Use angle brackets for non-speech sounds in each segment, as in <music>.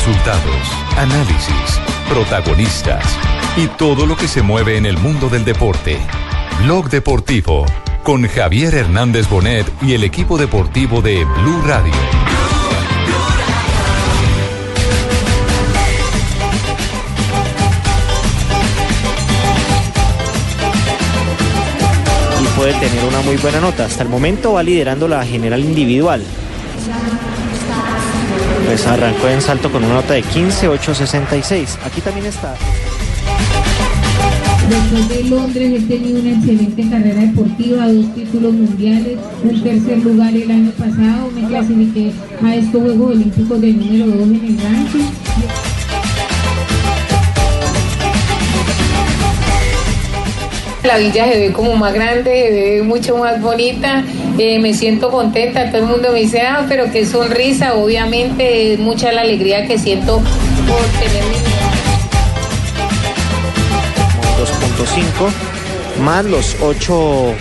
Resultados, análisis, protagonistas y todo lo que se mueve en el mundo del deporte. Blog Deportivo con Javier Hernández Bonet y el equipo deportivo de Blue Radio. y puede tener una muy buena nota. Hasta el momento va liderando la general individual. Pues arrancó en salto con una nota de 15.866. Aquí también está. Después de Londres he tenido una excelente carrera deportiva, dos títulos mundiales, un tercer lugar el año pasado, me clasifiqué a estos Juegos Olímpicos de número 2 en el ranking. La villa se ve como más grande, se ve mucho más bonita, eh, me siento contenta, todo el mundo me dice, ah, pero qué sonrisa, obviamente es mucha la alegría que siento por tener mi 2.5 más los 8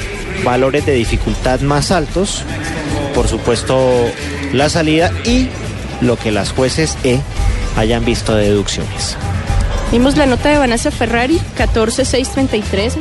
valores de dificultad más altos. Por supuesto, la salida y lo que las jueces E hayan visto de deducciones. Vimos la nota de Vanessa Ferrari, 14633.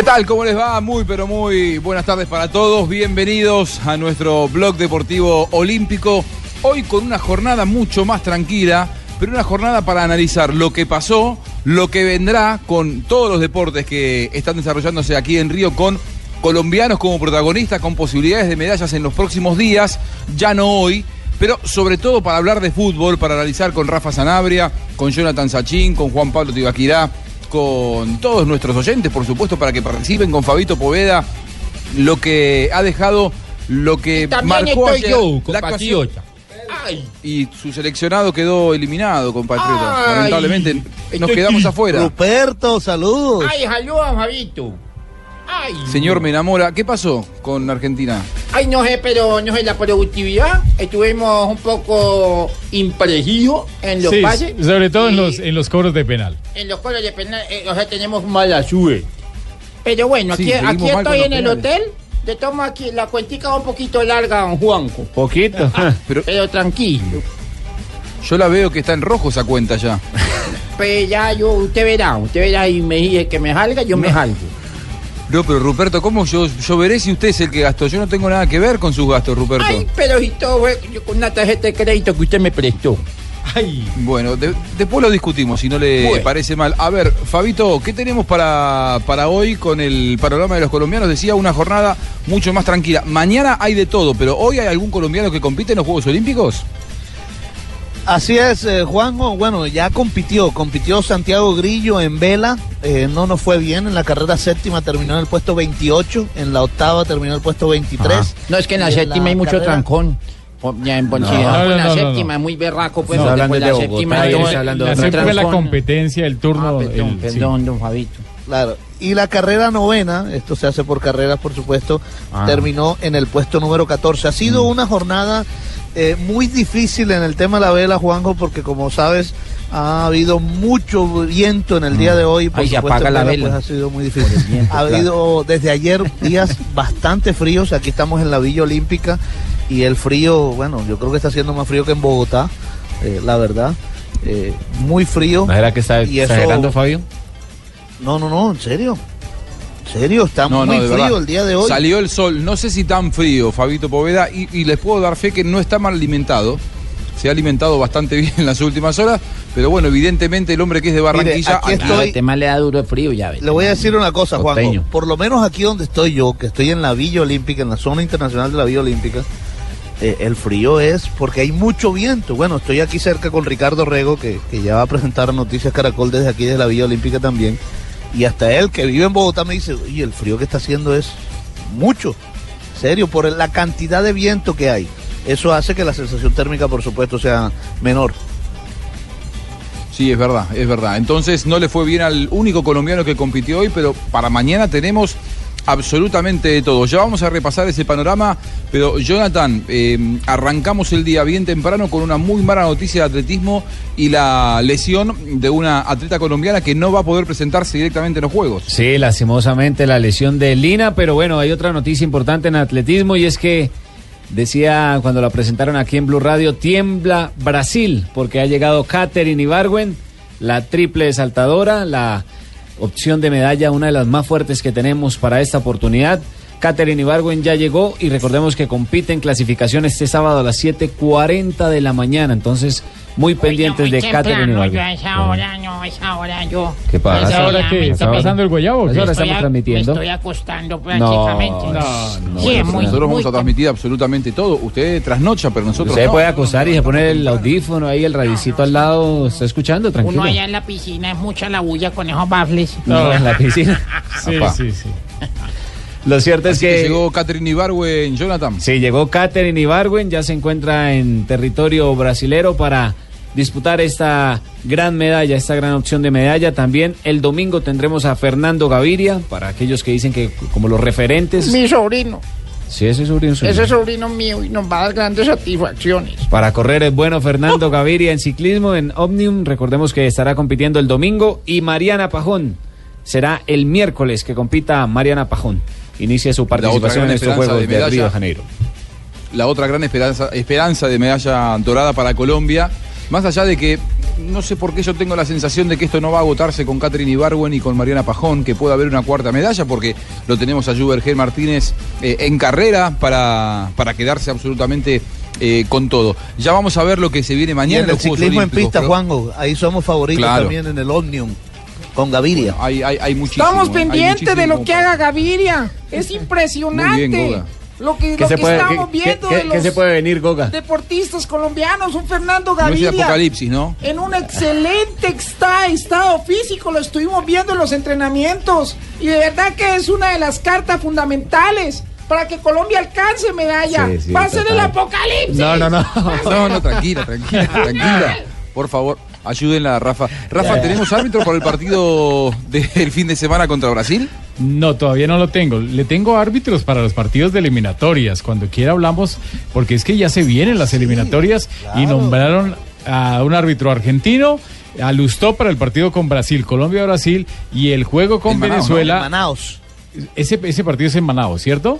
¿Qué tal? ¿Cómo les va? Muy, pero muy buenas tardes para todos. Bienvenidos a nuestro blog deportivo olímpico. Hoy con una jornada mucho más tranquila, pero una jornada para analizar lo que pasó, lo que vendrá con todos los deportes que están desarrollándose aquí en Río con colombianos como protagonistas, con posibilidades de medallas en los próximos días, ya no hoy, pero sobre todo para hablar de fútbol, para analizar con Rafa Sanabria, con Jonathan Sachín, con Juan Pablo Tibaquirá, con todos nuestros oyentes, por supuesto, para que participen con Fabito Poveda, lo que ha dejado, lo que marcó estoy ayer yo, la actuación. compatriota. Ay, Y su seleccionado quedó eliminado, compatriota. Ay, Lamentablemente nos estoy quedamos afuera. Ruperto, saludos. ay, saludos, Fabito. Ay, Señor, me enamora. ¿Qué pasó con Argentina? Ay, no sé, pero no sé, la productividad. Estuvimos un poco imprecisos en los Sí, pases. sobre todo en los, en los cobros de penal. en los colos de penal, eh, o sea, tenemos mala suerte. Pero bueno, aquí, aquí estoy en el penales. hotel. Te tomo aquí, la cuentica va un poquito larga, don Juanco. Poquito. <laughs> Pero Pero tranquilo. yo la veo que está en rojo esa cuenta ya. Pues ya yo, usted verá, usted verá y me dice que me salga, yo me salgo. No, pero Ruperto, ¿cómo yo, yo veré si usted es el que gastó? Yo no tengo nada que ver con sus gastos, Ruperto. Ay, pero si todo yo con una tarjeta de crédito que usted me prestó. Ay, Bueno, de- después lo discutimos, si no le Bueno. parece mal. A ver, Fabito, ¿qué tenemos para, para hoy con el panorama de los colombianos? Decía una jornada mucho más tranquila. Mañana hay de todo, pero hoy hay algún colombiano que compite en los Juegos Olímpicos. Así es, eh, Juanjo. Bueno, ya compitió. Compitió Santiago Grillo en vela. eh, no nos fue bien. En la carrera séptima terminó en el puesto 28. En la octava terminó en el puesto 23. No, es que en la Y en séptima la hay mucho carrera- trancón. Ya en No. si en la no, no, séptima no. es muy berraco, pues, No, hablando pues, de la Bogotá, séptima ahí todo- está hablando la siempre la trancón. competencia, el turno. Ah, perdón, el- sí. perdón, don Fabito. Claro. Y la carrera novena, esto se hace por carreras, por supuesto, Ah. terminó en el puesto número 14. Ha sido una jornada eh, muy difícil en el tema de la vela, Juanjo, porque como sabes, ha habido mucho viento en el día de hoy. Por se supuesto, apaga la vela. Pues ha sido muy difícil. Viento, ha claro. habido desde ayer días <laughs> bastante fríos. Aquí estamos en la Villa Olímpica y el frío, bueno, yo creo que está haciendo más frío que en Bogotá, eh, la verdad. Eh, muy frío. ¿No será que está Y eso- exagerando, Fabio? No, no, no, en serio. En serio, está No, muy frío verdad. el día de hoy. Salió el sol, no sé si tan frío, Fabito Poveda, y, y les puedo dar fe que no está mal alimentado. Se ha alimentado bastante <laughs> bien en las últimas horas, pero bueno, evidentemente el hombre que es de Barranquilla. aquí aquí- estoy- Este más le da duro el frío, ya ves. Le voy a decir una cosa, Juanjo. Por lo menos aquí donde estoy yo, que estoy en la Villa Olímpica, en la zona internacional de la Villa Olímpica, eh, el frío es porque hay mucho viento. Bueno, estoy aquí cerca con Ricardo Rego, que, que ya va a presentar Noticias Caracol desde aquí, desde la Villa Olímpica también. Y hasta él, que vive en Bogotá, me dice, oye, el frío que está haciendo es mucho. Serio, por la cantidad de viento que hay. Eso hace que la sensación térmica, por supuesto, sea menor. Sí, es verdad, es verdad. Entonces no le fue bien al único colombiano que compitió hoy, pero para mañana tenemos absolutamente de todo. Ya vamos a repasar ese panorama, pero Jonathan, eh, arrancamos el día bien temprano con una muy mala noticia de atletismo y la lesión de una atleta colombiana que no va a poder presentarse directamente en los Juegos. Sí, lastimosamente la lesión de Lina, pero bueno, hay otra noticia importante en atletismo y es que Decía cuando la presentaron aquí en Blue Radio, tiembla Brasil, porque ha llegado Katherine Ibargüen, la triple saltadora, la opción de medalla, una de las más fuertes que tenemos para esta oportunidad. Katherine Ibargüen ya llegó y recordemos que compite en clasificación este sábado a las 7.40 de la mañana, entonces muy pendientes Muy de Katherine Ibargüen. yo a esa hora, no, a esa hora yo. ¿Qué pasa? A esa hora ¿Qué? ¿Está pasando el guayabo qué? Ahora estoy estamos a- transmitiendo. Me estoy acostando prácticamente. No, no, Sí, es muy, nosotros vamos muy a transmitir absolutamente todo. Usted trasnocha, pero nosotros Usted no. puede acostar y se pone el audífono ahí, el radicito al lado, está escuchando, tranquilo. Uno allá en la piscina es mucha la bulla con esos baffles. No, en la <laughs> piscina. Sí, sí, sí. <laughs> Lo cierto es que, que llegó Catherine Ibargüen, Jonathan. sí, llegó Katherine Ibargüen, ya se encuentra en territorio brasilero para disputar esta gran medalla, esta gran opción de medalla. También el domingo tendremos a Fernando Gaviria, para aquellos que dicen que como los referentes. Mi sobrino, Sí, ese es sobrino suyo. ese sobrino mío y nos va a dar grandes satisfacciones. Para correr es bueno Fernando <laughs> Gaviria en ciclismo en Omnium. Recordemos que estará compitiendo el domingo y Mariana Pajón será el miércoles que compita Mariana Pajón. Inicia su participación en estos Juegos de de, medalla. Río de Janeiro. la otra gran esperanza, esperanza de medalla dorada para Colombia. Más allá de que no sé por qué yo tengo la sensación de que esto no va a agotarse con Catherine Ibargüen y con Mariana Pajón, que puede haber una cuarta medalla, porque lo tenemos a Jubergen Martínez eh, en carrera para, para quedarse absolutamente eh, con todo. Ya vamos a ver lo que se viene Y mañana en el los Juegos ciclismo en pista, Juanjo, ahí somos favoritos Claro. también en el Omnium, con Gaviria. Hay, hay, hay muchísimo. Estamos hay pendientes de lo que haga Gaviria. <laughs> Es Muy impresionante. bien, Goga. Lo que, ¿Qué lo se que puede, estamos qué- viendo qué- de los se puede venir, Goga? deportistas colombianos, un Fernando para- No es Gaviria. apocalipsis, ¿no? En un excelente está- estado físico, lo estuvimos viendo en los entrenamientos. Y de verdad que es una de las cartas fundamentales para que Colombia alcance medalla. Sí, sí, Va a ser el apocalipsis. No, no, no. <laughs> No, no, tranquila, tranquila, tranquila. Por favor, ayúdenla a Rafa. Rafa, ¿tenemos árbitro para el partido del fin de semana contra Brasil? No, todavía no lo tengo. Le tengo árbitros para los partidos de eliminatorias. Cuando quiera hablamos, porque es que ya se vienen las eliminatorias y nombraron a un árbitro argentino, a Lustó para el partido con Brasil, Colombia-Brasil y el juego con En Manaus, ¿no? Venezuela. Manaos. Ese, ese partido es en Manaus, ¿cierto?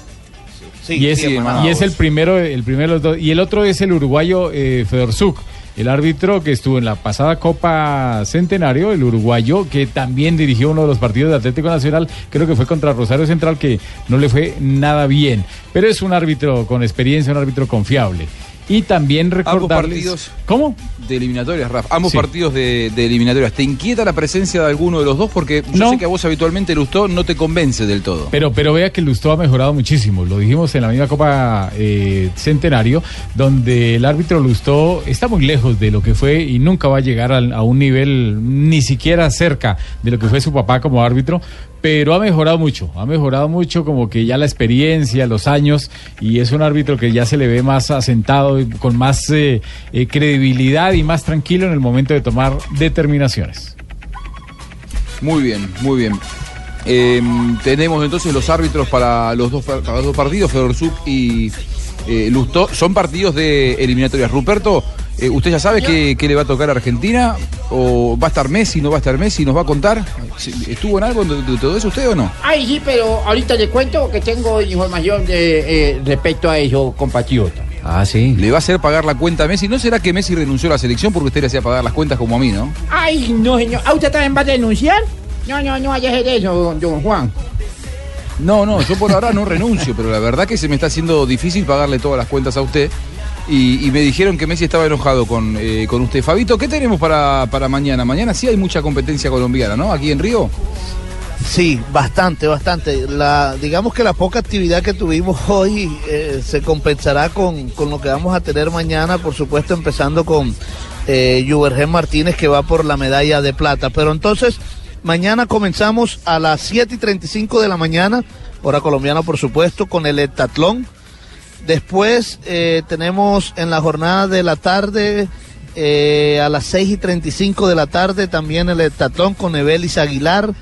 Sí, y, es, sí, en Manaos. y es el primero, el primero de los dos. Y el otro es el uruguayo eh, Fedorzuk, el árbitro que estuvo en la pasada Copa Centenario, el uruguayo, que también dirigió uno de los partidos de Atlético Nacional, creo que fue contra Rosario Central, que no le fue nada bien. Pero es un árbitro con experiencia, un árbitro confiable. Y también recordarles... partidos. ¿Cómo? De eliminatorias, Rafa. Ambos Sí. partidos de, de eliminatorias. ¿Te inquieta la presencia de alguno de los dos? Porque yo No. sé que a vos habitualmente Lustó no te convence del todo. Pero, pero vea que Lustó ha mejorado muchísimo. Lo dijimos en la misma Copa eh, Centenario, donde el árbitro Lustó está muy lejos de lo que fue y nunca va a llegar al- a, un nivel ni siquiera cerca de lo que fue su papá como árbitro. Pero ha mejorado mucho, ha mejorado mucho como que ya la experiencia, los años, y es un árbitro que ya se le ve más asentado, con más eh, eh, credibilidad y más tranquilo en el momento de tomar determinaciones. Muy bien, muy bien. Eh, tenemos entonces los árbitros para los dos, para los dos partidos, Fedorzuk y eh, Lustó. Son partidos de eliminatorias. Ruperto, eh, ¿usted ya sabe qué, qué le va a tocar a Argentina? ¿O va a estar Messi, no va a estar Messi? ¿Nos va a contar? ¿Sí- ¿Estuvo en algo de, todo eso usted o no? Ay, sí, pero ahorita le cuento que tengo información de, eh, respecto a eso, compatriota. Ah, sí. ¿Le va a hacer pagar la cuenta a Messi? ¿No será que Messi renunció a la selección porque usted le hacía pagar las cuentas como a mí, no? Ay, no, señor. ¿Ah, usted también va a denunciar? No, no, no vaya a hacer eso, don Juan. No, no, yo por ahora no renuncio, pero la verdad que se me está haciendo difícil pagarle todas las cuentas a usted. Y, me dijeron que Messi estaba enojado con, eh, con usted. Fabito, ¿qué tenemos para, para mañana? Mañana sí hay mucha competencia colombiana, ¿no? Aquí en Río. Sí, bastante, bastante. La, digamos que la poca actividad que tuvimos <laughs> hoy eh, se compensará con, con lo que vamos a tener mañana, por supuesto, empezando con eh, Juvergen Martínez, que va por la medalla de plata. Pero entonces, mañana comenzamos a las 7 y 35 de la mañana, hora colombiana, por supuesto, con el heptatlón. Después eh, tenemos en la jornada de la tarde, eh, a las 6 y 35 de la tarde, también el heptatlón con Evelis Aguilar,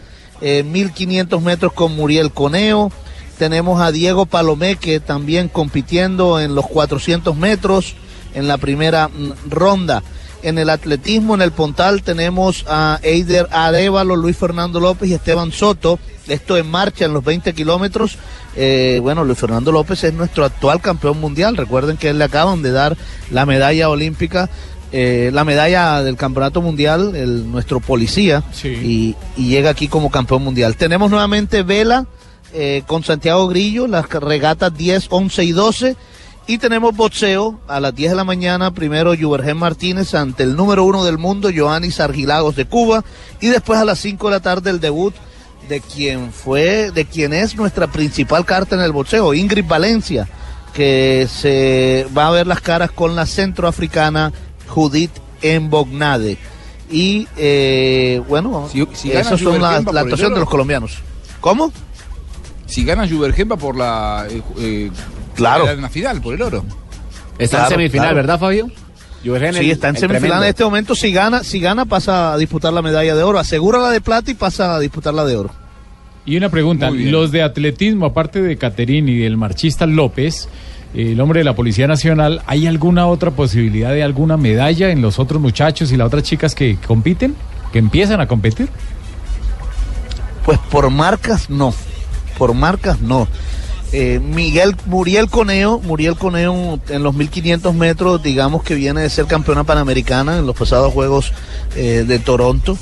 eh, 1500 metros con Muriel Coneo. Tenemos a Diego Palomé que también compitiendo en los 400 metros en la primera mm, ronda. En el atletismo, en el Pontal, tenemos a Eider Arevalo, Luis Fernando López y Esteban Soto. Esto en marcha en los 20 kilómetros. Eh, bueno, Luis Fernando López es nuestro actual campeón mundial. Recuerden que él le acaban de dar la medalla olímpica, eh, la medalla del campeonato mundial, el, nuestro policía, y, y llega aquí como campeón mundial. Tenemos nuevamente vela eh, con Santiago Grillo, las regatas 10, 11 y 12. Y tenemos boxeo a las 10 de la mañana, primero Yubergen Martínez ante el número uno del mundo, Joannis Argilagos de Cuba, y después a las 5 de la tarde el debut de quien fue, de quien es nuestra principal carta en el boxeo, Ingrid Valencia, que se va a ver las caras con la centroafricana Judith Embognade. Y eh, bueno, Si- si esas son la actuación de los colombianos. ¿Cómo? Si gana Jubergen va por la. eh, eh, Claro. En la final, por el oro. Está Claro, en semifinal, claro. ¿verdad, Fabio? Sí, el- está en semifinal en este momento. Si gana, si gana, pasa a disputar la medalla de oro. Asegura la de plata y pasa a disputar la de oro. Y una pregunta, los de atletismo, aparte de Caterín y del marchista López, el hombre de la Policía Nacional, ¿hay alguna otra posibilidad de alguna medalla en los otros muchachos y las otras chicas que compiten, que empiezan a competir? Pues por marcas no. Por marcas no. Eh, Miguel Muriel Coneo, Muriel Coneo en los 1500 metros, digamos que viene de ser campeona panamericana en los pasados Juegos eh, de Toronto.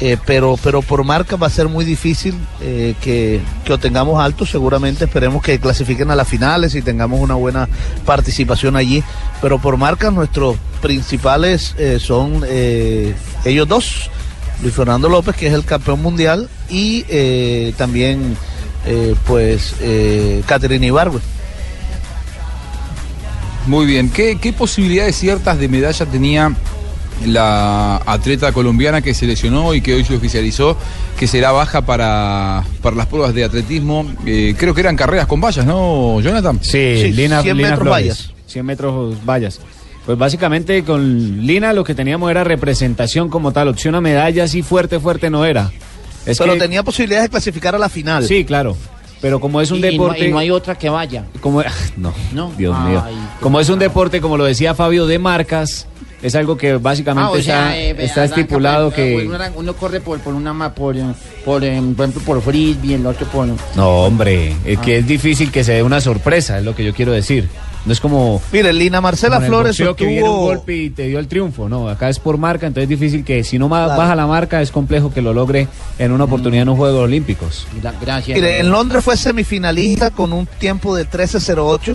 Eh, pero, pero por marca va a ser muy difícil que, que obtengamos alto. Seguramente esperemos que clasifiquen a las finales y tengamos una buena participación allí. Pero por marca nuestros principales son ellos dos. Luis Fernando López, que es el campeón mundial, y también, eh, pues, eh, Caterina Ibargüe. Muy bien. ¿Qué, qué posibilidades ciertas de medalla tenía la atleta colombiana que se lesionó y que hoy se oficializó que será baja para, para las pruebas de atletismo? Eh, creo que eran carreras con vallas, ¿no, Jonathan? Sí, Sí, Lina, 100 Lina metros Flores. vallas. 100 metros vallas. Pues básicamente con Lina lo que teníamos era representación como tal, opción a medalla, así fuerte, fuerte no era. Es pero que- tenía posibilidades de clasificar a la final. Sí, claro. Pero como es un Y- y no- deporte. y no hay otra que vaya. Como, <laughs> no, No. Dios Ay, mío. qué Como es un deporte, como lo decía Fabio, de marcas, es algo que básicamente Ah, o sea, está, eh, está estipulado que... Uno, corre por, por una por, eh, por, eh, por ejemplo, por frisbee, el otro por... No, hombre, es Ah. que es difícil que se dé una sorpresa, es lo que yo quiero decir. No es como... Mire, Lina Marcela Flores boxeo que viene un obtuvo- golpe y te dio el triunfo, no, acá es por marca, entonces es difícil que si no Claro. baja la marca es complejo que lo logre en una oportunidad en los Juegos Olímpicos. Gracias. Mire, en Londres fue semifinalista con un tiempo de 13.08.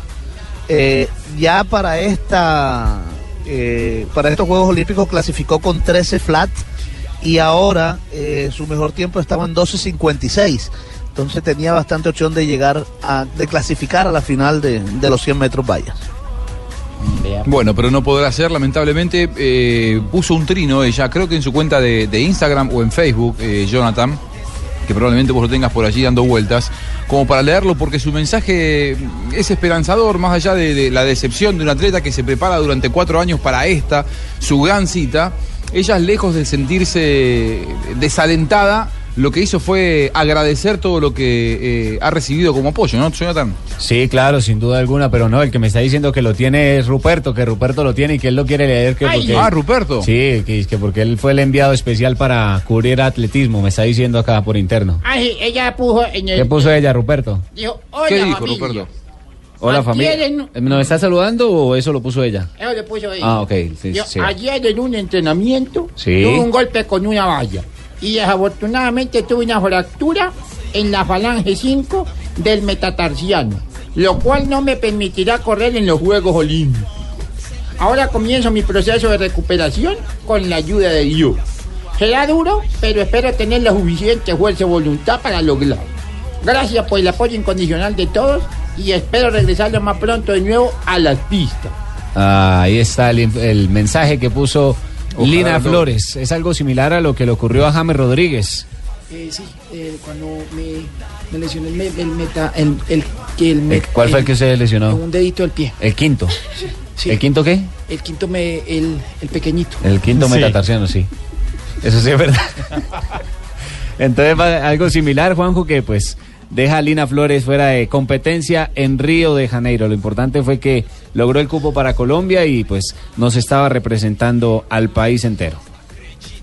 Eh, ya para esta eh, para estos Juegos Olímpicos clasificó con 13 flat y ahora eh, su mejor tiempo estaba en 12.56. Entonces tenía bastante opción de llegar a de clasificar a la final de, de los 100 metros vallas. Bueno, pero no podrá ser, lamentablemente. eh, puso un trino ella, creo que en su cuenta de, de Instagram o en Facebook, eh, Jonathan, que probablemente vos lo tengas por allí dando vueltas, como para leerlo, porque su mensaje es esperanzador, más allá de, de la decepción de un atleta que se prepara durante cuatro años para esta, su gran cita. Ella, lejos de sentirse desalentada, lo que hizo fue agradecer todo lo que eh, ha recibido como apoyo, ¿no, Jonathan? Sí, claro, sin duda alguna, pero no, el que me está diciendo que lo tiene es Ruperto, que Ruperto lo tiene y que él lo quiere leer. Que Ay, porque, Ah, Ruperto. Sí, que, que porque él fue el enviado especial para cubrir atletismo, me está diciendo acá por interno. Ay, ella puso en el... ¿Qué puso ella, Ruperto? Dijo, hola, ¿Qué dijo, familia". Ruperto? Hola, familia. en- ¿Eh, ¿Nos está saludando o eso lo puso ella? Eso le puso ella. Ah, ok, sí. Ayer en un entrenamiento Sí. tuve un golpe con una valla y desafortunadamente tuve una fractura en la falange 5 del metatarsiano, lo cual no me permitirá correr en los Juegos Olímpicos. Ahora comienzo mi proceso de recuperación con la ayuda de Dios. Será duro, pero espero tener la suficiente fuerza y voluntad para lograrlo. Gracias por el apoyo incondicional de todos y espero regresar lo más pronto de nuevo a las pistas. Ah, ahí está el, el mensaje que puso Ojalá Lina no. Flores. Es algo similar a lo que le ocurrió a James Rodríguez. Eh, sí, eh, cuando me, me lesioné el, me- el meta, el, el, el met- ¿Cuál fue el que se lesionó? Un dedito del pie. El quinto. Sí. ¿El quinto qué? El quinto me, el, el pequeñito. El quinto Sí. metatarsiano, sí. Eso sí es verdad. <laughs> Entonces, va- algo similar, Juanjo, que pues deja a Lina Flores fuera de competencia en Río de Janeiro. Lo importante fue que logró el cupo para Colombia y pues nos estaba representando al país entero.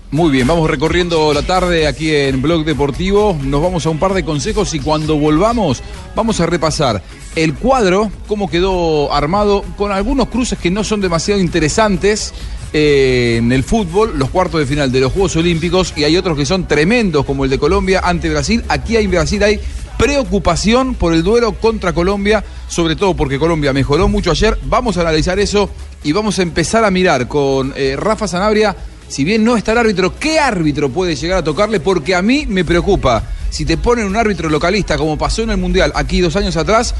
Muy bien, vamos recorriendo la tarde aquí en Blog Deportivo. Nos vamos a un par de consejos y cuando volvamos vamos a repasar el cuadro, cómo quedó armado, con algunos cruces que no son demasiado interesantes eh, en el fútbol, los cuartos de final de los Juegos Olímpicos y hay otros que son tremendos como el de Colombia ante Brasil. Aquí en Brasil hay preocupación por el duelo contra Colombia, sobre todo porque Colombia mejoró mucho ayer. Vamos a analizar eso y vamos a empezar a mirar con eh, Rafa Sanabria si bien no está el árbitro, ¿qué árbitro puede llegar a tocarle? Porque a mí me preocupa. Si te ponen un árbitro localista, como pasó en el Mundial aquí dos años atrás,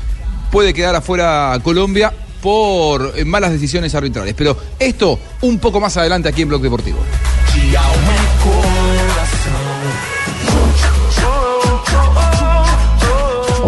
puede quedar afuera Colombia por eh, malas decisiones arbitrales. Pero esto un poco más adelante aquí en Blog Deportivo.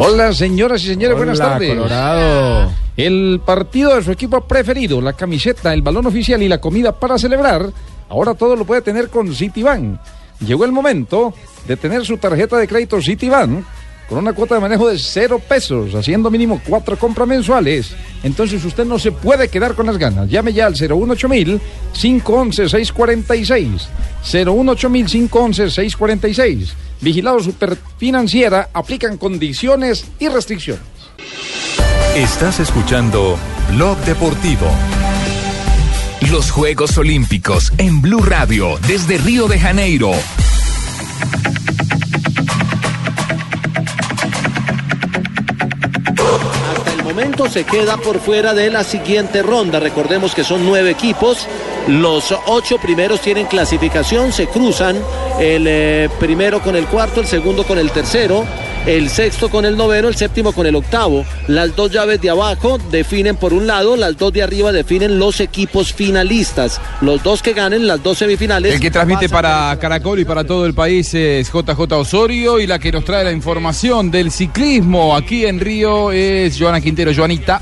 Hola, señoras y señores, buenas tardes. Colorado. El partido de su equipo preferido, la camiseta, el balón oficial y la comida para celebrar, ahora todo lo puede tener con Citibank. Llegó el momento de tener su tarjeta de crédito Citibank con una cuota de manejo de cero pesos, haciendo mínimo cuatro compras mensuales. Entonces usted no se puede quedar con las ganas. Llame ya al 018000 511 646. 018000 511 646. Vigilado Superfinanciera, aplican condiciones y restricciones. Estás escuchando Blog Deportivo. Los Juegos Olímpicos en Blue Radio desde Río de Janeiro. Se queda por fuera de la siguiente ronda. Recordemos que son nueve equipos. Los ocho primeros tienen clasificación, se cruzan el eh, primero con el cuarto, el segundo con el tercero, el sexto con el noveno, el séptimo con el octavo. Las dos llaves de abajo definen por un lado, las dos de arriba definen los equipos finalistas. Los dos que ganen las dos semifinales. El que transmite para Caracol y para todo el país es JJ Osorio y la que nos trae la información del ciclismo aquí en Río es Joana Quintero. Joanita.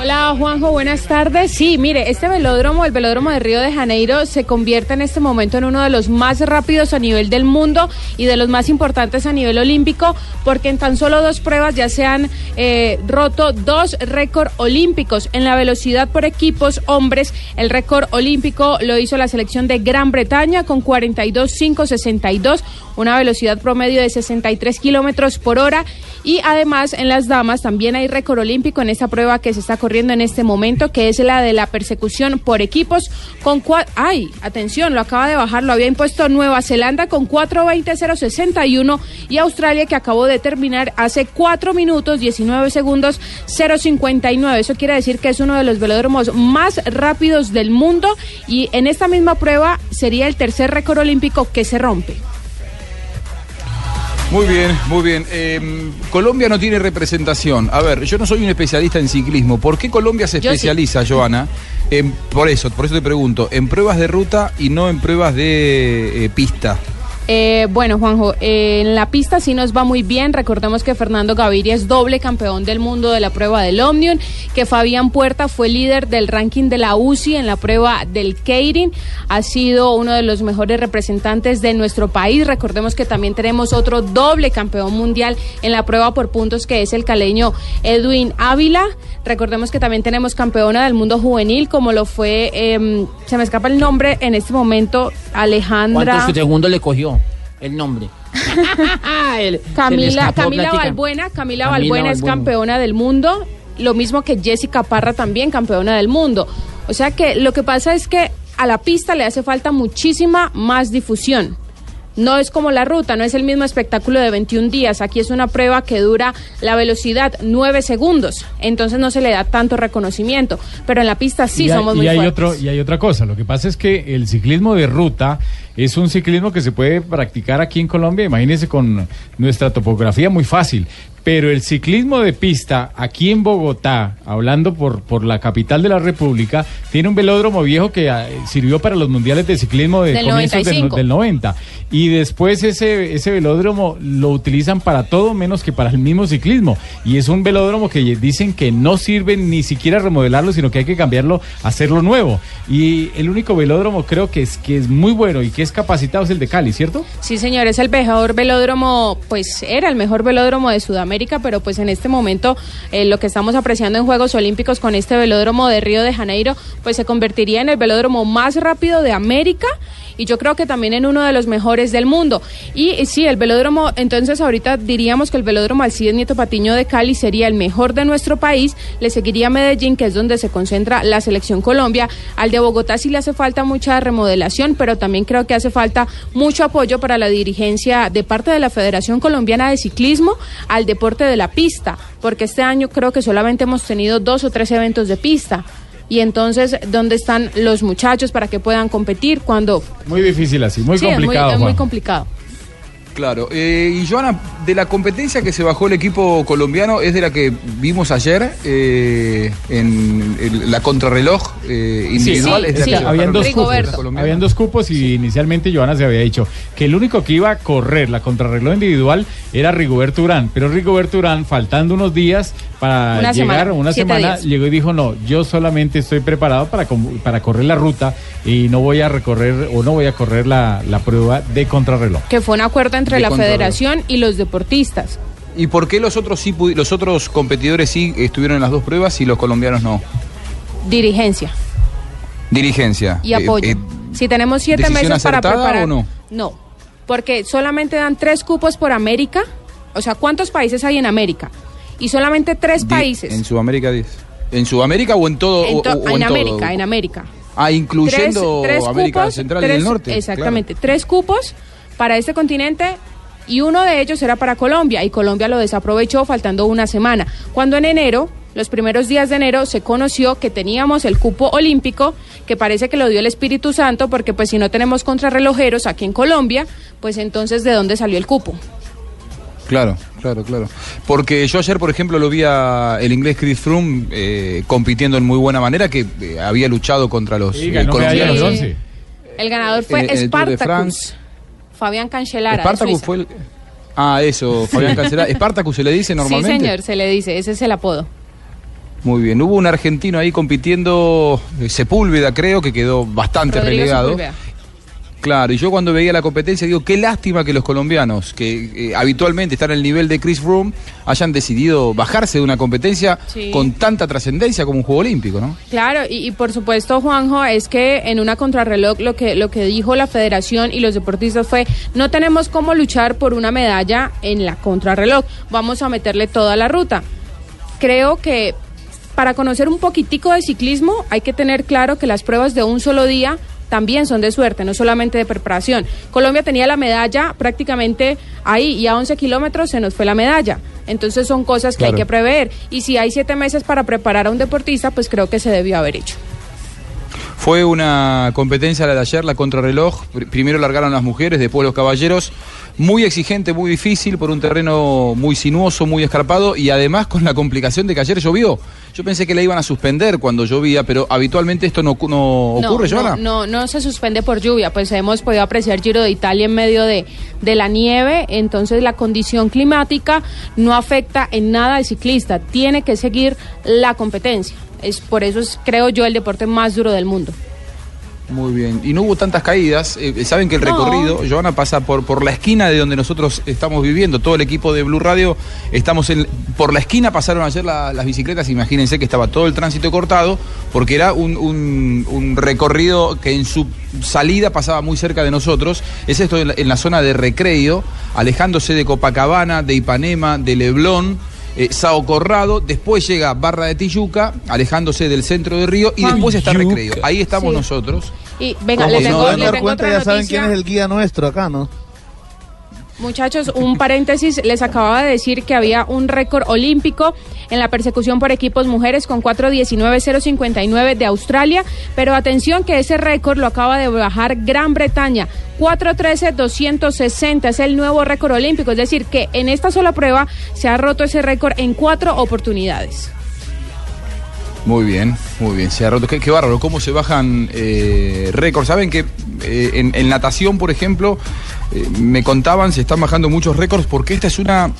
Hola Juanjo, buenas tardes. Sí, mire, este velódromo, el velódromo de Río de Janeiro, se convierte en este momento en uno de los más rápidos a nivel del mundo y de los más importantes a nivel olímpico, porque en tan solo dos pruebas ya se han eh, roto dos récords olímpicos. En la velocidad por equipos hombres, el récord olímpico lo hizo la selección de Gran Bretaña con 42.562, una velocidad promedio de 63 kilómetros por hora. Y además en las damas también hay récord olímpico en esta prueba que se está corriendo en este momento, que es la de la persecución por equipos con cuatro... ¡Ay! Atención, lo acaba de bajar, lo había impuesto Nueva Zelanda con 4.20.061 y Australia que acabó de terminar hace 4 minutos 19 segundos 0.59. Eso quiere decir que es uno de los velódromos más rápidos del mundo y en esta misma prueba sería el tercer récord olímpico que se rompe. Muy bien, muy bien. Eh, Colombia no tiene representación. A ver, yo no soy un especialista en ciclismo. ¿Por qué Colombia se Yo sí. especializa, Joana? En- por eso, por eso te pregunto, en pruebas de ruta y no en pruebas de eh, pista. Eh, bueno, Juanjo, eh, en la pista sí nos va muy bien. Recordemos que Fernando Gaviria es doble campeón del mundo de la prueba del Omnium, que Fabián Puerta fue líder del ranking de la UCI en la prueba del Keirin. Ha sido uno de los mejores representantes de nuestro país. Recordemos que también tenemos otro doble campeón mundial en la prueba por puntos, que es el caleño Edwin Ávila. Recordemos que también tenemos campeona del mundo juvenil, como lo fue, em, se me escapa el nombre en este momento, Alejandra. ¿Cuántos segundos le cogió el nombre? <laughs> El- Camila, Camila. Balbuena, Camila, Camila Balbuena es campeona del mundo, lo mismo que Jessica Parra también campeona del mundo. O sea que lo que pasa es que a la pista le hace falta muchísima más difusión. No es como la ruta, no es el mismo espectáculo de 21 días. Aquí es una prueba que dura la velocidad 9 segundos. Entonces no se le da tanto reconocimiento. Pero en la pista sí y hay, somos y muy hay fuertes. otro y hay otra cosa. Lo que pasa es que el ciclismo de ruta es un ciclismo que se puede practicar aquí en Colombia. Imagínense con nuestra topografía muy fácil. Pero el ciclismo de pista aquí en Bogotá, hablando por, por la capital de la República, tiene un velódromo viejo que ah, sirvió para los mundiales de ciclismo de Del comienzos del, 95. del 90. Y después ese, ese velódromo lo utilizan para todo menos que para el mismo ciclismo. Y es un velódromo que dicen que no sirve ni siquiera remodelarlo, sino que hay que cambiarlo, hacerlo nuevo. Y el único velódromo creo que es, que es muy bueno y que es capacitado es el de Cali, ¿cierto? Sí, señor, es el mejor velódromo, pues era el mejor velódromo de Sudamérica, pero pues en este momento eh, lo que estamos apreciando en Juegos Olímpicos con este velódromo de Río de Janeiro, pues se convertiría en el velódromo más rápido de América y yo creo que también en uno de los mejores del mundo. Y eh, sí, el velódromo, entonces ahorita diríamos que el velódromo Alcides Nieto Patiño de Cali sería el mejor de nuestro país, le seguiría Medellín, que es donde se concentra la selección Colombia, al de Bogotá sí le hace falta mucha remodelación, pero también creo que hace falta mucho apoyo para la dirigencia de parte de la Federación Colombiana de Ciclismo. Al deporte de la pista, porque este año creo que solamente hemos tenido dos o tres eventos de pista y entonces dónde están los muchachos para que puedan competir cuando Muy difícil así, muy Sí, es complicado. es muy complicado Claro, eh, y Joana, de la competencia que se bajó el equipo colombiano, es de la que vimos ayer eh, en el- la contrarreloj eh, individual. es de la que se habían dos cupos. Habían dos cupos y inicialmente Joana se había dicho que el único que iba a correr la contrarreloj individual era Rigoberto Urán, pero Rigoberto Urán, faltando unos días para Una llegar, semana, una semana, días. llegó y dijo, no, yo solamente estoy preparado para, para correr la ruta y no voy a recorrer o no voy a correr la, la prueba de contrarreloj. que fue un acuerdo entre De la federación y los deportistas ¿Y por qué los otros sí los otros competidores sí estuvieron en las dos pruebas y los colombianos no? dirigencia Dirigencia. y Eh, apoyo eh, si tenemos siete ¿decisión meses para preparar o no? no porque solamente dan tres cupos por América o sea cuántos países hay en América y solamente tres países En Sudamérica 10. ¿En Sudamérica o en todo? en, o- to- o- o en todo? América en América Ah, incluyendo América Central y tres- del Norte. Exactamente, tres cupos para este continente y uno de ellos era para Colombia y Colombia lo desaprovechó faltando una semana. Cuando en enero, los primeros días de enero, se conoció que teníamos el cupo olímpico, que parece que lo dio el Espíritu Santo, porque pues si no tenemos contrarrelojeros aquí en Colombia, pues entonces ¿de dónde salió el cupo? Claro, claro, claro. Porque yo ayer, por ejemplo, lo vi a el inglés Chris Froome eh, compitiendo en muy buena manera, que eh, había luchado contra los Sí, eh, colombianos. El ganador fue Spartacus, France. Fabián Cancelara. de Spartacus Suiza. fue el... Ah, eso, Fabián Cancelada. <laughs> Spartacus se le dice normalmente. Sí, señor, se le dice, ese es el apodo. Muy bien. Hubo un argentino ahí compitiendo, eh, Sepúlveda creo, que quedó bastante Rodrigo relegado. Sepúlveda. Claro, y yo cuando veía la competencia digo, qué lástima que los colombianos, que eh, habitualmente están en el nivel de Chris Froome, hayan decidido bajarse de una competencia Sí. con tanta trascendencia como un Juego Olímpico, ¿no? Claro, y, y por supuesto, Juanjo, es que en una contrarreloj lo que, lo que dijo la federación y los deportistas fue, no tenemos cómo luchar por una medalla en la contrarreloj, vamos a meterle toda la ruta. Creo que para conocer un poquitico de ciclismo hay que tener claro que las pruebas de un solo día también son de suerte, no solamente de preparación. Colombia tenía la medalla prácticamente ahí y a 11 kilómetros se nos fue la medalla. Entonces son cosas que Claro. hay que prever. Y si hay siete meses para preparar a un deportista, pues creo que se debió haber hecho. Fue una competencia la de ayer, la contrarreloj. Pr- Primero largaron las mujeres, después los caballeros. Muy exigente, muy difícil, por un terreno muy sinuoso, muy escarpado y además con la complicación de que ayer llovió. Yo pensé que la iban a suspender cuando llovía, pero habitualmente esto no, ocu- no No, ocurre, no, Joana. no, no se suspende por lluvia, pues hemos podido apreciar Giro de Italia en medio de, de la nieve, entonces la condición climática no afecta en nada al ciclista, tiene que seguir la competencia. Es por eso es, creo yo, el deporte más duro del mundo. Muy bien. Y no hubo tantas caídas. Eh, Saben que el No. recorrido, Joana, pasa por, por la esquina de donde nosotros estamos viviendo. Todo el equipo de Blue Radio estamos en, por la esquina. Pasaron ayer la- las bicicletas. Imagínense que estaba todo el tránsito cortado porque era un, un- un recorrido que en su salida pasaba muy cerca de nosotros. Es esto en la, en la zona de recreo, alejándose de Copacabana, de Ipanema, de Leblón. Eh, Sao Corrado, después llega Barra de Tijuca, alejándose del centro de Río, y después está. Recreo. Ahí estamos Sí. nosotros. Y venga, Como le si tengo, no le dar cuenta, ya saben quién es el guía nuestro acá, ¿no? Muchachos, un paréntesis, les acababa de decir que había un récord olímpico en la persecución por equipos mujeres con 4.19.059 de Australia, pero atención que ese récord lo acaba de bajar Gran Bretaña, 4.13.260 es el nuevo récord olímpico, es decir, que en esta sola prueba se ha roto ese récord en cuatro oportunidades. Muy bien, muy bien. Se ha roto. Qué, bárbaro, cómo se bajan eh, récords. Saben que eh, en, natación, por ejemplo, eh, me contaban, se están bajando muchos récords porque esta es una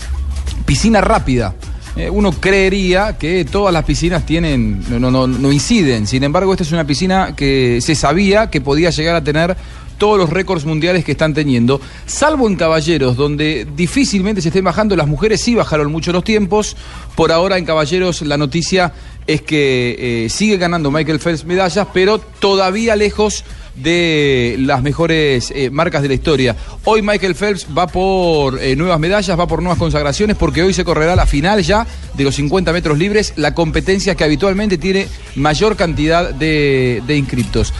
piscina rápida. Eh, uno creería que todas las piscinas tienen, no, no, no, inciden. Sin embargo, esta es una piscina que se sabía que podía llegar a tener todos los récords mundiales que están teniendo, salvo en caballeros, donde difícilmente se estén bajando, las mujeres sí bajaron mucho los tiempos, por ahora en caballeros la noticia es que sigue ganando Michael Phelps medallas, pero todavía lejos de las mejores eh, marcas de la historia. Hoy Michael Phelps va por eh, nuevas medallas, va por nuevas consagraciones, porque hoy se correrá la final ya de los 50 metros libres, la competencia que habitualmente tiene mayor cantidad de, de inscriptos.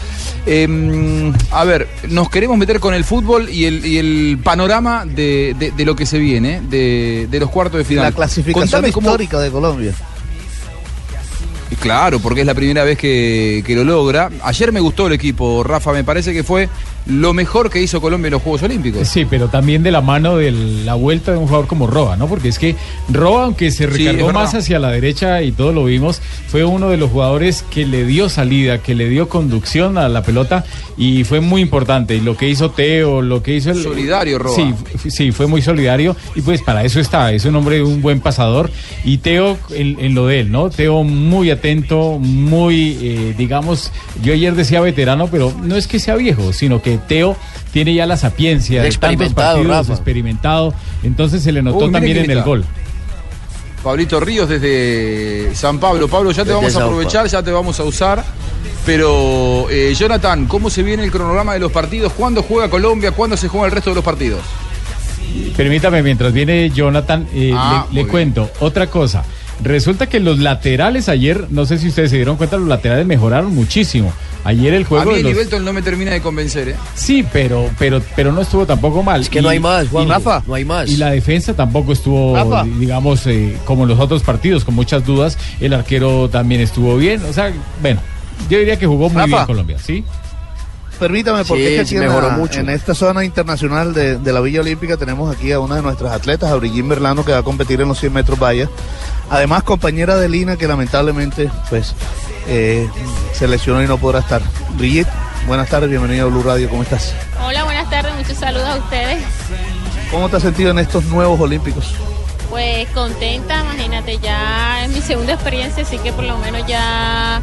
Em, a ver, nos queremos meter con el fútbol y el, y el panorama de, de- de lo que se viene, de, de los cuartos de final. La clasificación Contame cómo- histórica de Colombia. Claro, porque es la primera vez que, que lo logra. Ayer me gustó el equipo, Rafa, me parece que fue lo mejor que hizo Colombia en los Juegos Olímpicos. Sí, pero también de la mano de la vuelta de un jugador como Roa, ¿no? Porque es que Roa, aunque se recargó más hacia la derecha y todo lo vimos, fue uno de los jugadores que le dio salida, que le dio conducción a la pelota y fue muy importante. Y lo que hizo Teo, lo que hizo el. Solidario, Roa. Sí, sí, fue muy solidario y pues para eso está, es un hombre, un buen pasador. Y Teo en, en lo de él, ¿no? Teo muy atento, muy, eh, digamos, yo ayer decía veterano, pero no es que sea viejo, sino que Teo tiene ya la sapiencia de tantos Experimentado, partidos, Rafa. experimentado, entonces se le notó Uy, también en el gol. Pablito Ríos desde San Pablo. Pablo, ya te Desde vamos a aprovechar, ya te vamos a usar. Pero, eh, Jonathan, ¿cómo se viene el cronograma de los partidos? ¿Cuándo juega Colombia? ¿Cuándo se juega el resto de los partidos? Permítame, mientras viene Jonathan, eh, Ah, le, cuento otra cosa. Resulta que los laterales ayer, no sé si ustedes se dieron cuenta, los laterales mejoraron muchísimo. Ayer el A juego mí de el los- Belton no me termina de convencer, ¿eh? Sí, pero, pero, pero no estuvo tampoco mal. Es que no hay más, Juan. y- Rafa, no hay más. Y la defensa tampoco estuvo, Rafa. digamos, eh, como en los otros partidos, con muchas dudas. El arquero también estuvo bien. O sea, bueno, yo diría que jugó muy Rafa. bien Colombia, ¿sí? Permítame, porque Sí, es que aquí en, mejoró la- mucho. en esta zona internacional de, de la Villa Olímpica tenemos aquí a una de nuestras atletas, a Brigitte Merlano, que va a competir en los 100 metros valla. Además, compañera de Lina, que lamentablemente pues eh, se lesionó y no podrá estar. Brigitte, buenas tardes, bienvenida a Blue Radio, ¿cómo estás? Hola, buenas tardes, muchos saludos a ustedes. ¿Cómo te has sentido en estos nuevos Olímpicos? Pues contenta, imagínate, ya es mi segunda experiencia, así que por lo menos ya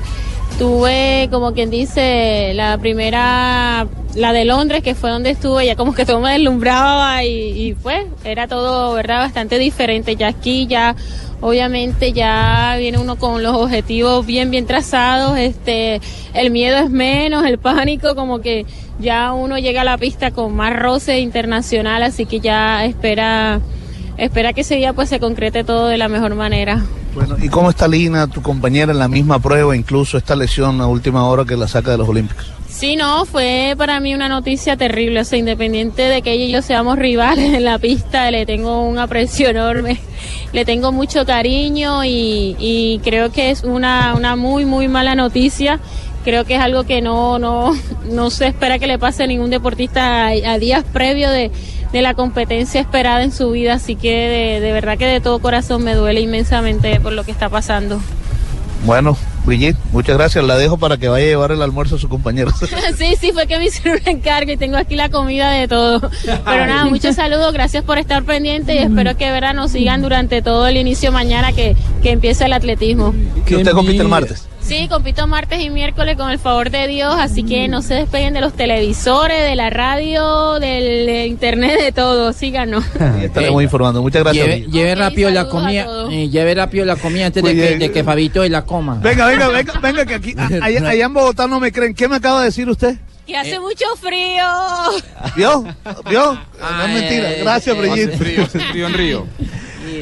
tuve, como quien dice, la primera, la de Londres, que fue donde estuve, ya como que todo me deslumbraba y, y fue, era todo, ¿verdad? Bastante diferente. Ya aquí, ya obviamente ya viene uno con los objetivos bien, bien trazados, este, el miedo es menos, el pánico como que ya uno llega a la pista con más roce internacional, así que ya espera, espera que ese día pues se concrete todo de la mejor manera. Bueno, ¿y cómo está Lina, tu compañera en la misma prueba, incluso esta lesión a última hora que la saca de los Olímpicos? Sí, no, fue para mí una noticia terrible, o sea, independiente de que ella y yo seamos rivales en la pista, le tengo un aprecio enorme, le tengo mucho cariño y, y creo que es una, una muy, muy mala noticia. Creo que es algo que no, no, no se espera que le pase a ningún deportista a, a días previos de, de la competencia esperada en su vida, así que de, de verdad que de todo corazón me duele inmensamente por lo que está pasando. Bueno, Brigitte, muchas gracias. La dejo para que vaya a llevar el almuerzo a su compañero. <laughs> <laughs> Sí, sí, fue que me hicieron un encargo y tengo aquí la comida de todo. Pero nada, muchos saludos, gracias por estar pendiente y espero que verán nos sigan durante todo el inicio mañana que, que empiece el atletismo. que usted compite el martes. Sí, compito martes y miércoles con el favor de Dios, así que no se despeguen de los televisores, de la radio, del eh, internet, de todo, síganos. <laughs> Estaremos informando. Muchas gracias. Lleve, lleve rápido la comida, eh, lleve rápido la comida antes de que, de que Fabito la coma. Venga, venga, venga, venga, que aquí, a- allá, allá en Bogotá no me creen. ¿Qué me acaba de decir usted? Que hace mucho frío. ¿Vio? ¿Vio? No Ah, es mentira. eh, Gracias, eh, Brigitte. Hace frío, hace frío en Río.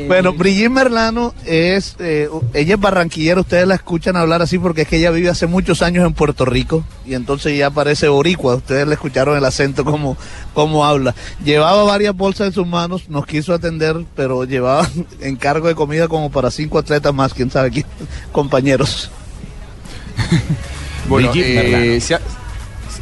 Bueno, Brigitte Merlano es, eh, ella es barranquillera, ustedes la escuchan hablar así porque es que ella vive hace muchos años en Puerto Rico y entonces ya parece boricua, ustedes le escucharon el acento como, como habla. Llevaba varias bolsas en sus manos, nos quiso atender, pero llevaba <laughs> encargo de comida como para cinco atletas más, quién sabe quién, <laughs> compañeros. Bueno, Brigitte eh, Merlano. se, ha-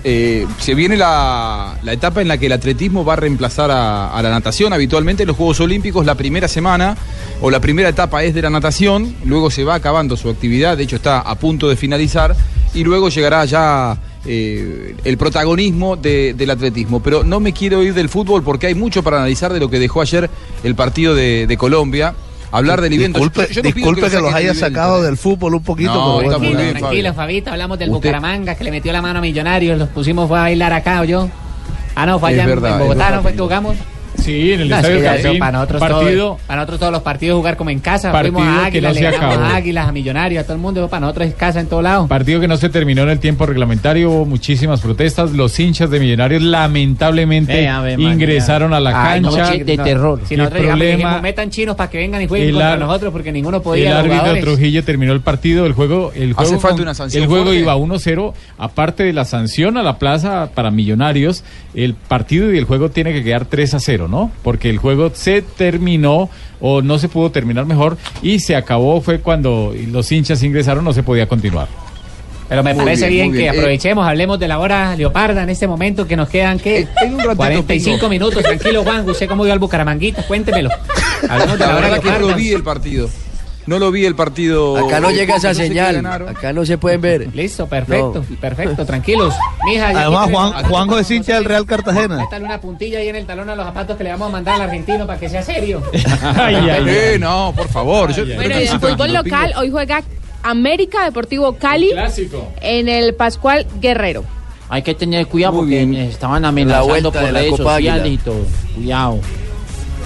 eh, se viene la, etapa en la que el atletismo va a reemplazar a, la natación. Habitualmente en los Juegos Olímpicos la primera semana o la primera etapa es de la natación, luego se va acabando su actividad, de hecho está a punto de finalizar, y luego llegará ya eh, el protagonismo de- del atletismo. Pero no me quiero ir del fútbol porque hay mucho para analizar de lo que dejó ayer el partido de Colombia. Hablar del evento. Disculpe, Yo- yo disculpe que, lo los haya evento, sacado del fútbol un poquito, No, pero está bueno. muy bien, Tranquilo, Fabio. Fabito, hablamos del Usted- Bucaramanga que le metió la mano a Millonarios, los pusimos fue a bailar acá, yo. Ah, no, fue allá en- verdad, en es Bogotá, ¿no fue que jugamos? Sí, en el No, es estadio que Campín, eso para nosotros partido- todo- para nosotros todos los partidos jugar como en casa. Partido Fuimos a que Águilas, no se ganamos acabó. a Águilas, a Millonarios, a todo el mundo. Para nosotros es casa en todo lado. Partido que no se terminó en el tiempo reglamentario, hubo muchísimas protestas. Los hinchas de Millonarios lamentablemente Eh, ingresaron a la Ay, no, cancha. chi- de terror. Si el nosotros digamos, problema, dijimos, metan chinos para que vengan y jueguen el contra ar- nosotros porque ninguno el podía. los árbitro jugadores. Trujillo terminó el partido, el juego, el Hace juego, falta con- una sanción el juego fuerte. iba 1-0, aparte de la sanción a la plaza para Millonarios, el partido y el juego tiene que quedar 3-0, ¿no? Porque el juego se terminó o no se pudo terminar mejor y se acabó fue cuando los hinchas ingresaron, no se podía continuar. Pero me Muy parece bien, que bien. Eh, aprovechemos, hablemos de la hora leoparda en este momento que nos quedan, ¿qué? en un ratito, 45 Pingo. minutos, tranquilo Juan, usted cómo vio al Bucaramanguita, cuéntemelo. <laughs> Hablemos de La la hora que lo vi el partido. No lo vi el partido. Acá no llega esa señal. Acá no se pueden ver. Listo, perfecto, perfecto, tranquilos. Mija, Además, Juan, Juanjo es hincha del Real Cartagena. Métale una puntilla ahí en el talón a los zapatos que le vamos a mandar al argentino para que sea serio. <laughs> Ay, ay, ay. Eh, no, por favor. Yo, Bueno, y en fútbol local, hoy juega América Deportivo Cali en el Pascual Guerrero. Hay que tener cuidado porque me estaban La amenazando vuelta por de la redes sociales y todo. Cuidado.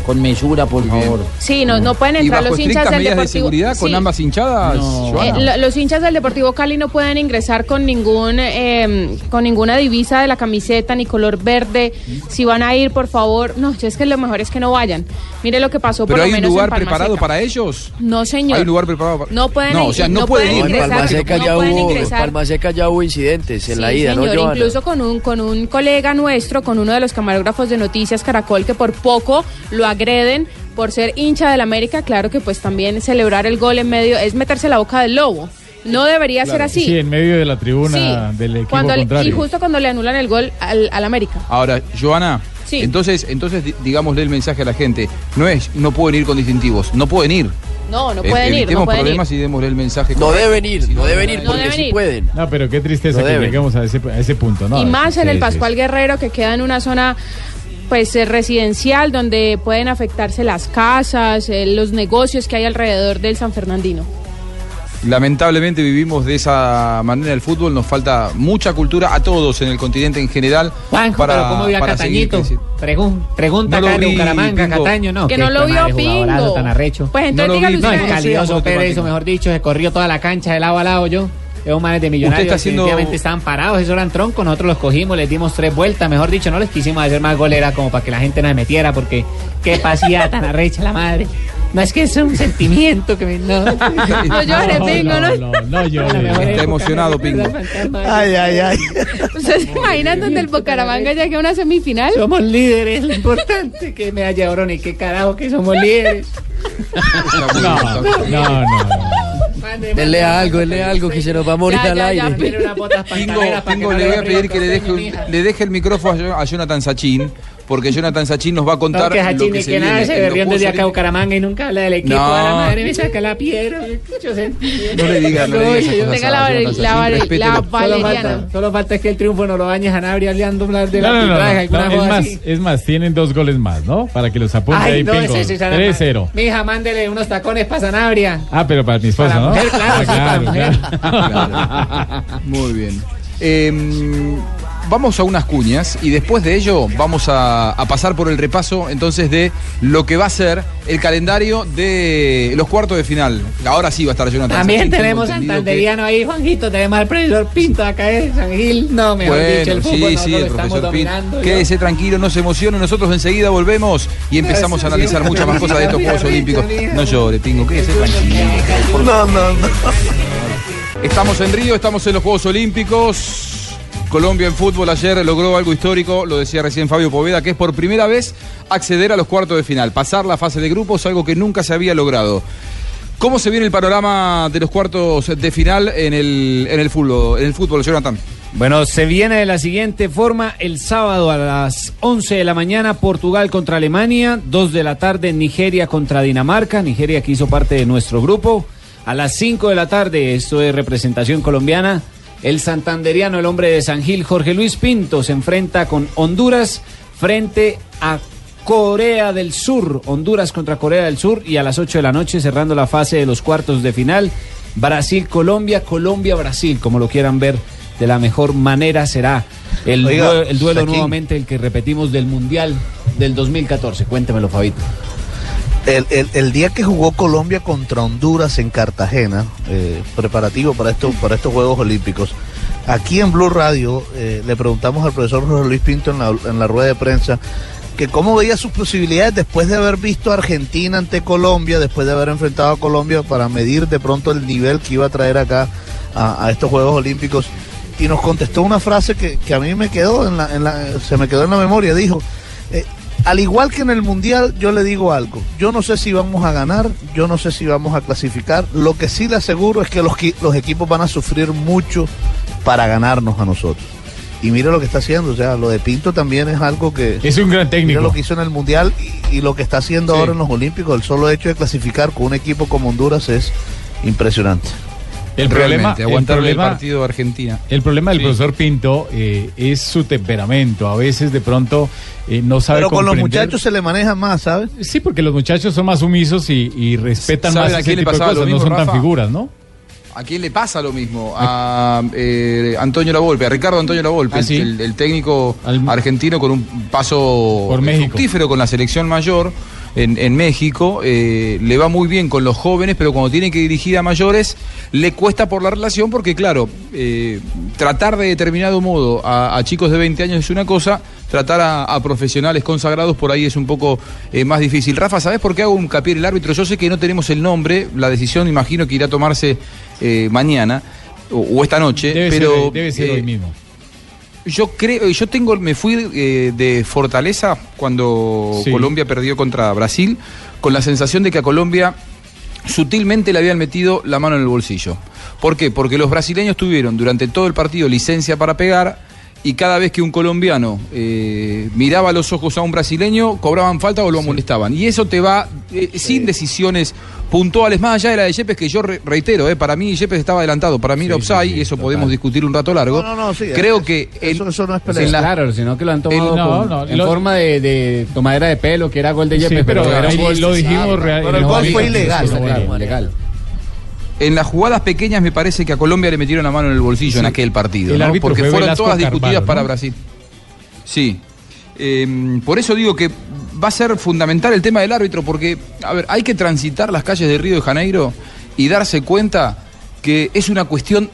Con mesura, por favor. Sí, no, no pueden ¿Y entrar los hinchas del de Deportivo. seguridad con Sí. ambas hinchadas? Eh, lo- los hinchas del Deportivo Cali no pueden ingresar con ningún eh, con ninguna divisa de la camiseta ni color verde. Si van a ir, por favor, no, es que lo mejor es que no vayan. Mire lo que pasó por ¿Pero lo hay un lugar en Palma preparado Seca. para ellos? No, señor. ¿Hay un lugar preparado para No pueden No, o sea, no, no pueden pueden ir. En ingresar. Palma Seca no ya hubo, en ingresar. Palma Seca ya hubo incidentes en la ida, ¿no, señor, Joana? incluso con un, con un colega nuestro, con uno de los camarógrafos de Noticias Caracol, que por poco lo agreden por ser hincha del América. Claro que pues también celebrar el gol en medio es meterse la boca del lobo. No debería ser así. Sí, en medio de la tribuna Sí, del equipo Cuando, y contrario. justo cuando le anulan el gol al, al América. Ahora, Joana, Sí. entonces, entonces di- digámosle el mensaje a la gente. No es, no pueden ir con distintivos, no pueden ir. No, no E- pueden ir, evitemos no pueden ir. problemas y démosle el mensaje. No deben ir, no deben ir No porque deben sí ir. pueden. No, pero qué tristeza No que deben. lleguemos a ese, a ese punto, ¿no? y más en Sí, el sí, Pascual Guerrero, que queda en una zona pues eh, residencial donde pueden afectarse las casas, eh, los negocios que hay alrededor del San Fernandino. Lamentablemente vivimos de esa manera el fútbol, nos falta mucha cultura a todos en el continente en general. Juanjo, pero ¿cómo vio a para Catañito? Pregun- pregunta No lo acá de vi, Bucaramanga, Pingo. Cataño, no. Que no lo de vio Pingo. tan arrecho. Pues entonces No lo dígalo vi, No, es calioso Sigamos Pérez, temática. o mejor dicho, se corrió toda la cancha de lado a lado yo. Esos manes de millonarios está haciendo- definitivamente estaban parados, esos eran troncos, nosotros los cogimos, les dimos tres vueltas, mejor dicho, no les quisimos hacer más golera como para que la gente no se metiera, porque qué pasía tan arrecha la madre. No es que es un sentimiento que me... No, <laughs> No llores, Pingo, ¿no? No, no llores. La mejor Está emocionado, Pingo. Ay, ay, ay. ¿Ustedes se imaginan donde el Bucaramanga llegue a una semifinal? Somos líderes, lo importante que me haya oro ni qué carajo que somos líderes. No, no, no. no. Denle algo, denle algo que se nos va a morir Ya, al ya, ya, aire. Botas Pingo, Pingo, que no le voy a pedir que le deje, le deje el micrófono a Jonathan Sachin, porque Jonathan Sachin nos va a contar No, que lo Hachín que se que nada viene se Juegos desde acá a. Bucaramanga y nunca habla del equipo. No. A la madre me saca la piedra. Sentimiento. No le digas, no le digas Yo- Tenga a la, la, Sachin, la, valeriana. falta, solo falta que el triunfo no lo bañe Sanabria hablando hablar de No, la no, no, no, no, es más, es más, tienen dos goles más, ¿no? Para que los apunte Ay, ahí, no, Pingo. ese sí será 3-0. Mi hija, mándele unos tacones para Sanabria. Ah, pero para mi esposa, ¿no? claro, Ah, sí, para mujer. <laughs> Claro. Muy bien. Vamos a unas cuñas y después de ello vamos a, a pasar por el repaso entonces de lo que va a ser el calendario de los cuartos de final. Ahora sí va a estar Jonathan. También Sachin, tenemos entendido que- santanderiano ahí, Juanjito. Tenemos al profesor Pinto acá, ¿eh? San Gil. No, mejor dicho, Bueno, el fútbol sí, sí, el profesor Pin. dominando. Quédese tranquilo, no se emocione. Nosotros enseguida volvemos y empezamos a analizar muchas más cosas de estos Juegos Olímpicos. No llore, Pingo, quédese tranquilo. No, no, no. Estamos en Río, estamos en los Juegos Olímpicos. Colombia en fútbol ayer logró algo histórico, lo decía recién Fabio Poveda, que es por primera vez acceder a los cuartos de final, pasar la fase de grupos, algo que nunca se había logrado. ¿Cómo se viene el panorama de los cuartos de final en el, en el fútbol, en el fútbol, Jonathan? Bueno, se viene de la siguiente forma. El sábado a las 11 de la mañana, Portugal contra Alemania. 2 de la tarde, Nigeria contra Dinamarca. Nigeria que hizo parte de nuestro grupo. A las 5 de la tarde, esto es representación colombiana. El santanderiano, el hombre de San Gil, Jorge Luis Pinto, se enfrenta con Honduras frente a Corea del Sur. Honduras contra Corea del Sur. Y a las 8 de la noche, cerrando la fase de los cuartos de final, Brasil-Colombia, Colombia-Brasil, como lo quieran ver de la mejor manera será El, Oiga, due- el duelo Joaquín. nuevamente, el que repetimos del Mundial del 2014. Cuéntemelo, Fabito. El, el- el día que jugó Colombia contra Honduras en Cartagena, eh, preparativo para, para estos Juegos Olímpicos, aquí en Blue Radio eh, le preguntamos al profesor José Luis Pinto en la, en la rueda de prensa que cómo veía sus posibilidades después de haber visto a Argentina ante Colombia, después de haber enfrentado a Colombia para medir de pronto el nivel que iba a traer acá a, a estos Juegos Olímpicos. Y nos contestó una frase que, que a mí me quedó en la, en la- se me quedó en la memoria. Dijo, eh, al igual que en el Mundial, yo le digo algo. Yo no sé si vamos a ganar, yo no sé si vamos a clasificar. Lo que sí le aseguro es que los, los equipos van a sufrir mucho para ganarnos a nosotros. Y mire lo que está haciendo, o sea, lo de Pinto también es algo que... Es un gran técnico. Mira lo que hizo en el Mundial y, y lo que está haciendo Sí. ahora en los Olímpicos. El solo hecho de clasificar con un equipo como Honduras es impresionante. El problema, Realmente, el aguantarle el problema- partido de Argentina. El problema del Sí. profesor Pinto eh, es su temperamento. A veces de pronto eh, no sabe Pero con los muchachos se le maneja más, ¿sabes? Sí, porque los muchachos son más sumisos y, y respetan ¿Saben más a ese tipo de cosas. No son tan figuras, ¿no? ¿A quién le pasa lo mismo? A eh, Antonio Lavolpe, a Ricardo Antonio Lavolpe, Ah, el- sí. el, el técnico argentino con un paso Por fructífero con la selección mayor en, en México. eh, le va muy bien con los jóvenes, pero cuando tiene que dirigir a mayores, le cuesta por la relación porque, claro, eh, tratar de determinado modo a, a chicos de 20 años es una cosa, tratar a, a profesionales consagrados por ahí es un poco eh, más difícil. Rafa, ¿sabes por qué hago un hincapié en el árbitro? Yo sé que no tenemos el nombre, la decisión imagino que irá a tomarse eh, mañana o, o esta noche, Debe pero ser, debe ser eh, hoy mismo. Yo creo, yo tengo, me fui eh, de Fortaleza cuando Sí. Colombia perdió contra Brasil, con la sensación de que a Colombia sutilmente le habían metido la mano en el bolsillo. ¿Por qué? Porque los brasileños tuvieron durante todo el partido licencia para pegar y cada vez que un colombiano eh, miraba a los ojos a un brasileño, cobraban falta o lo amonestaban. Y eso te va eh, sin decisiones puntuales, más allá de la de Yepes, que yo re- reitero, eh, para mí Yepes estaba adelantado, para mí era offside, y eso podemos discutir un rato largo. No, no, no, sí, Creo es- que el- eso no es Pues claro, sino que lo han tomado El- no, con- no, en lo- forma de, de tomadera de pelo, que era gol de Sí, Yepes, pero era un gol lo dijimos real- Pero el gol fue ilegal. En las jugadas pequeñas me parece que a Colombia le metieron la mano en el bolsillo en aquel partido, porque fue fueron Velasco todas discutidas Carvalho, para. Brasil. Sí. Eh, por eso digo que va a ser fundamental el tema del árbitro, porque, a ver, hay que transitar las calles de Río de Janeiro y darse cuenta que es una cuestión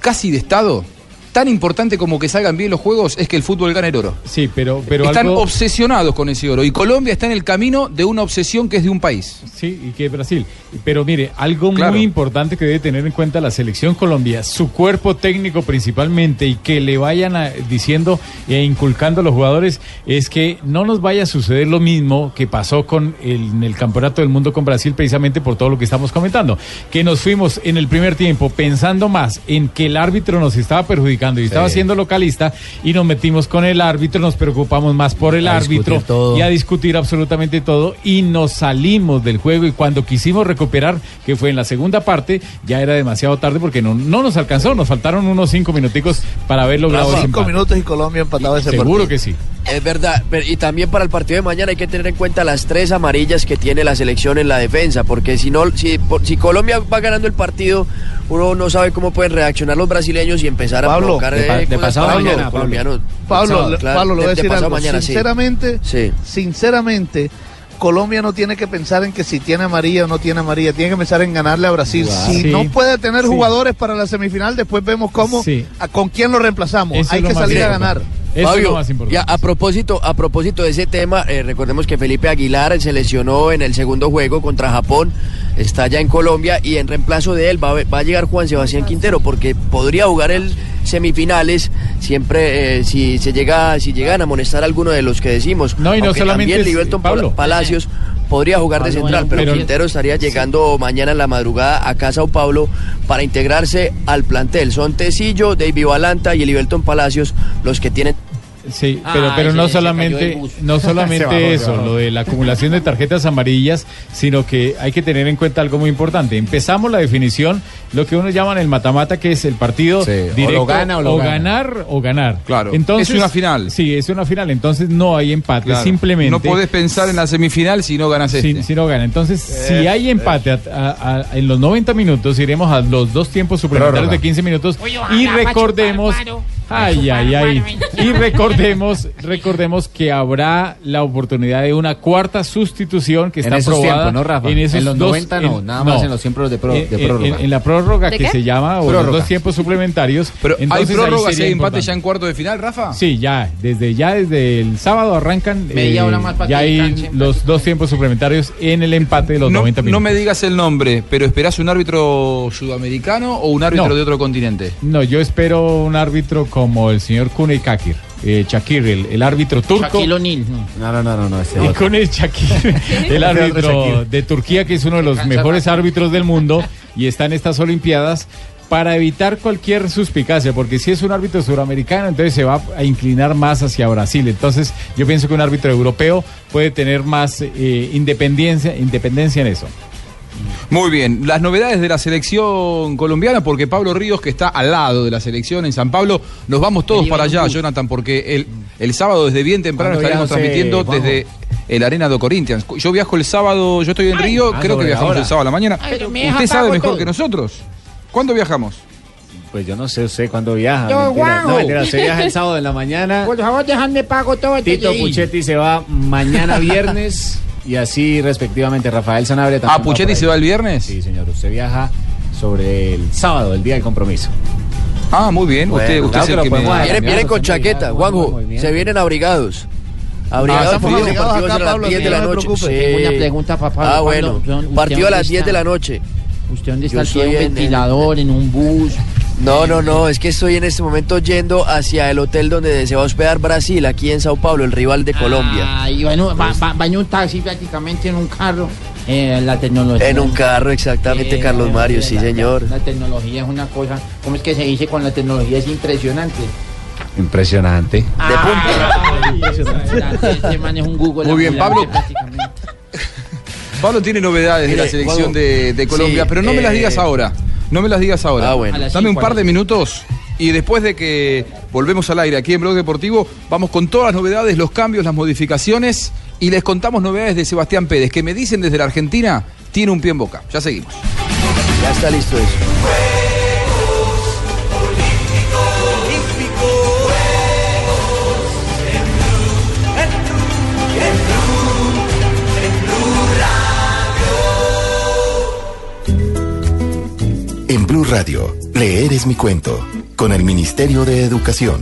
casi de Estado. Tan importante como que salgan bien los juegos es que el fútbol gane el oro. Sí, pero, pero Están algo... obsesionados con ese oro y Colombia está en el camino de una obsesión que es de un país. Sí, y que Brasil. Pero mire, algo Claro. muy importante que debe tener en cuenta la selección Colombia, su cuerpo técnico principalmente, y que le vayan a- diciendo e inculcando a los jugadores, es que no nos vaya a suceder lo mismo que pasó con el, en el Campeonato del Mundo con Brasil, precisamente por todo lo que estamos comentando. Que nos fuimos en el primer tiempo pensando más en que el árbitro nos estaba perjudicando y estaba siendo localista, y nos metimos con el árbitro, nos preocupamos más por el A árbitro todo. y a discutir absolutamente todo y nos salimos del juego y cuando quisimos recuperar, que fue en la segunda parte, ya era demasiado tarde porque no, no nos alcanzó, nos faltaron unos cinco minuticos para haber logrado Cinco empate. minutos y Colombia empatado ese Seguro partido. que sí. Es verdad, pero- y también para el partido de mañana hay que tener en cuenta las tres amarillas que tiene la selección en la defensa, porque si no, si, por- si Colombia va ganando el partido, uno no sabe cómo pueden reaccionar los brasileños y empezar a Pablo, provocar de pa- eh, de pasado para los mañana, Pablo. colombianos. Pablo, Pasado, le- claro, Pablo, voy a de- algo. mañana, sinceramente, Sí. sinceramente, Colombia no tiene que pensar en que si tiene amarilla o no tiene amarilla, tiene que pensar en ganarle a Brasil. Si Sí. no puede tener Sí. jugadores para la semifinal, después vemos cómo, Sí. a- con quién lo reemplazamos. Eso Hay lo que salir a ganar. Eso es lo más importante. ya a propósito, a propósito de ese tema, eh, recordemos que Felipe Aguilar se lesionó en el segundo juego contra Japón, está ya en Colombia y en reemplazo de él va, a- va a llegar Juan Sebastián Quintero porque podría jugar el semifinales siempre eh, si se llega si llegan a amonestar a alguno de los que decimos. No, y no solamente también es- Pablo. Palacios podría jugar de central, pero, Quintero estaría llegando mañana en la madrugada a Casa Sao Paulo para integrarse al plantel. Son Tecillo, David Valanta y Livelton Palacios los que tienen Sí, Ah, pero, pero ese- no solamente, <laughs> no solamente <laughs> eso, lo de la acumulación de tarjetas amarillas, sino que hay que tener en cuenta algo muy importante. Empezamos la definición, lo que uno llama el matamata, que es el partido Sí, o directo, lo gana o lo gana. ganar o ganar. Claro, Entonces, es una final. Sí, es una final, entonces no hay empate, Claro. simplemente. No podés pensar en la semifinal si no ganas este. Si, si no gana. Entonces, si hay empate a- a- a- en los 90 minutos, iremos a los dos tiempos suplementarios Prórroga. de 15 minutos Uy, y recordemos. Ay, ay, ay. Y recordemos, recordemos que habrá la oportunidad de una cuarta sustitución que En está esos aprobada tiempos, ¿no, Rafa? en esos En los dos- 90 no, nada más en los tiempos de pro- en- de en- prórroga. En, en la prórroga ¿De que qué? se llama o los Prórroga. dos tiempos suplementarios. Pero hay entonces ahí prórrogas y sería hay empate importante. ya en cuarto de final, Rafa. Sí, ya, desde ya desde el sábado arrancan. eh, Media hora más para ya hay descansen. los dos tiempos suplementarios en el empate de los No, 90 no minutos. me digas el nombre, pero ¿esperás un árbitro sudamericano o un árbitro No. de otro continente? No, yo espero un árbitro como el señor Kuney Kakir, eh, Shakir, el, el árbitro turco. Shaquille O'Neal. No, no, no, no, no. Y otro. con <laughs> el Shakir, el árbitro de Turquía, que es uno de los mejores árbitros del mundo y está en estas Olimpiadas, para evitar cualquier suspicacia, porque si es un árbitro suramericano, entonces se va a inclinar más hacia Brasil. Entonces, yo pienso que un árbitro europeo puede tener más eh, independencia, independencia en eso. Muy bien, las novedades de la selección colombiana, porque Pablo Ríos, que está al lado de la selección en San Pablo, nos vamos todos para allá. Jonathan, porque el, el sábado desde bien temprano ¿Cuándo estaremos transmitiendo desde el Arena de Corinthians. Yo viajo el sábado, yo estoy en Río, ah, creo que viajamos ahora. el sábado a la mañana. Ay, Usted sabe mejor todo. que nosotros. ¿Cuándo viajamos? Pues yo no sé usted cuándo viaja. Yo, mentira. Juanjo. No, mentira, usted viaja el sábado en la mañana. Por favor, dejadme pago todo el Tito Puchetti se va mañana viernes <laughs> y así respectivamente. Rafael Sanabria también. Ah, Puchetti por ahí. se va el viernes. Sí, señor. Usted viaja sobre el sábado, el día del compromiso. Ah, muy bien. usted Bueno, usted claro es que el lo que me... Vienen, vienen con chaqueta, Juanjo. Se vienen abrigados. Abrigados los abrigados partidos acá, a las Pablo, 10 de sí, la no noche. Tengo una pregunta para Pablo. Ah, bueno. ¿usted- usted Partido a las 10 de la noche. ¿Usted dónde está? ¿Tiene un ventilador, en un bus? No, no, no, es que estoy en este momento yendo hacia el hotel donde se va a hospedar Brasil, aquí en Sao Paulo, el rival de Colombia. Ah, y bueno, va, va- va en un taxi prácticamente en un carro. Eh, la tecnología. En un carro, exactamente, Eh, Carlos Mario, sí, la- señor. La, tecnología es una cosa, ¿cómo es que se dice con la tecnología? Es impresionante. Impresionante. Ah, <laughs> impresionante. Este man es un Google. Muy bien, Pablo. Pablo tiene novedades de la selección de, de Colombia, sí, pero no me las eh, digas ahora. No me las digas ahora. Ah, bueno. Dame un par de minutos y después de que volvemos al aire aquí en Blog Deportivo, vamos con todas las novedades, los cambios, las modificaciones y les contamos novedades de Sebastián Pérez, que me dicen desde la Argentina, tiene un pie en boca. Ya seguimos. Ya está listo eso. En Blue Radio, leer es mi cuento, con el Ministerio de Educación.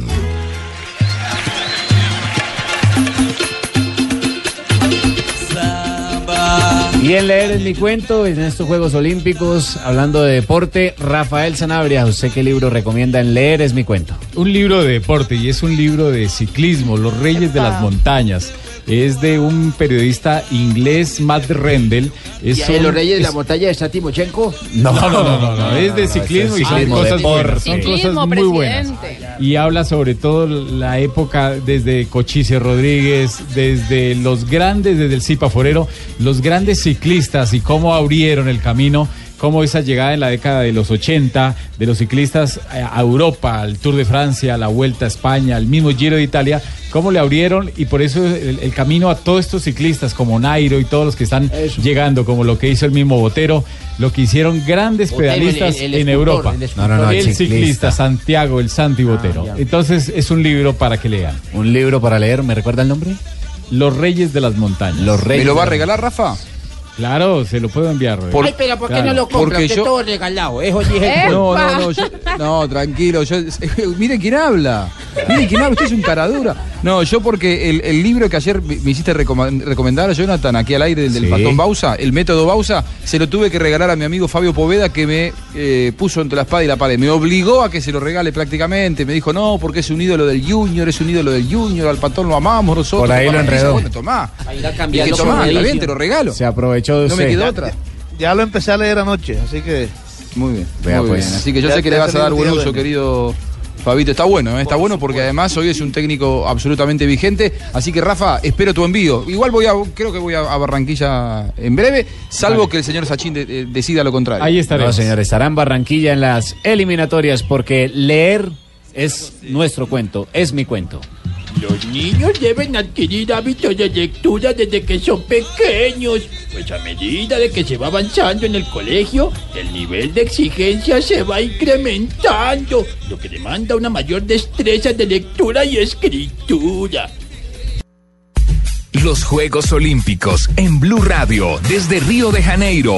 Y en leer es mi cuento, en estos Juegos Olímpicos, hablando de deporte, Rafael Sanabria, ¿usted qué libro recomienda en leer es mi cuento? Un libro de deporte y es un libro de ciclismo, Los Reyes de las Montañas. Es de un periodista inglés, Matt Rendell. Es ¿Y, un- los reyes de la montaña de Statimochenko? No, no, no, no, no, es de ciclismo y ciclismo, cosas, buenas, son cosas muy buenas. Y habla sobre todo la época desde Cochise Rodríguez, desde los grandes, desde el Cipa Forero, los grandes ciclistas y cómo abrieron el camino, cómo esa llegada en la década de los 80 de los ciclistas a a Europa, al Tour de Francia, a la Vuelta a España, al mismo Giro de Italia, cómo le abrieron y por eso el, el camino a todos estos ciclistas como Nairo y todos los que están llegando, como lo que hizo el mismo Botero, lo que hicieron grandes Botero, pedalistas el- el en Europa. el escultor. No, no, no, el el ciclista. ciclista. Santiago, el Santi Botero. ya. Entonces es un libro para que lean. Un libro para leer, ¿me recuerda el nombre? Los Reyes de las Montañas. Los ¿Me Reyes. lo va a regalar, Rafa? Claro, se lo puedo enviar. Por- Ay, pero ¿por qué claro, no lo compra? porque yo- todo regalado. ¡Epa! No, no, no, yo- <laughs> no, tranquilo. Yo, <laughs> miren quién habla. Miren quién habla. Usted es un caradura. No, yo porque el, el libro que ayer me hiciste recomendar a Jonathan aquí al aire, el del Sí. patón Bausa, el método Bausa, se lo tuve que regalar a mi amigo Fabio Poveda que me eh, puso entre la espada y la pared. Me obligó a que se lo regale prácticamente. Me dijo, no, porque es un ídolo del Junior, es un ídolo del Junior, al patón lo amamos nosotros. Por ahí lo enredó. Bueno, tomá. A ir a Y que tomá, está bien, te lo regalo. Se aprovechó de No me quedó otra. Ya lo empecé a leer anoche, así que Muy bien. Vea, muy pues. bien. Así que yo Ya sé que le vas a dar buen uso, querido Fabito. Está bueno, ¿eh? está bueno porque además hoy es un técnico absolutamente vigente. Así que Rafa, espero tu envío. Igual voy a, creo que voy a, a Barranquilla en breve, salvo que el señor de- de- decida lo contrario. Ahí No, estaremos. señor, estará en Barranquilla en las eliminatorias porque leer es nuestro cuento, es mi cuento. Los niños deben adquirir hábitos de lectura desde que son pequeños, pues a medida de que se va avanzando en el colegio, el nivel de exigencia se va incrementando, lo que demanda una mayor destreza de lectura y escritura. Los Juegos Olímpicos en Blue Radio desde Río de Janeiro.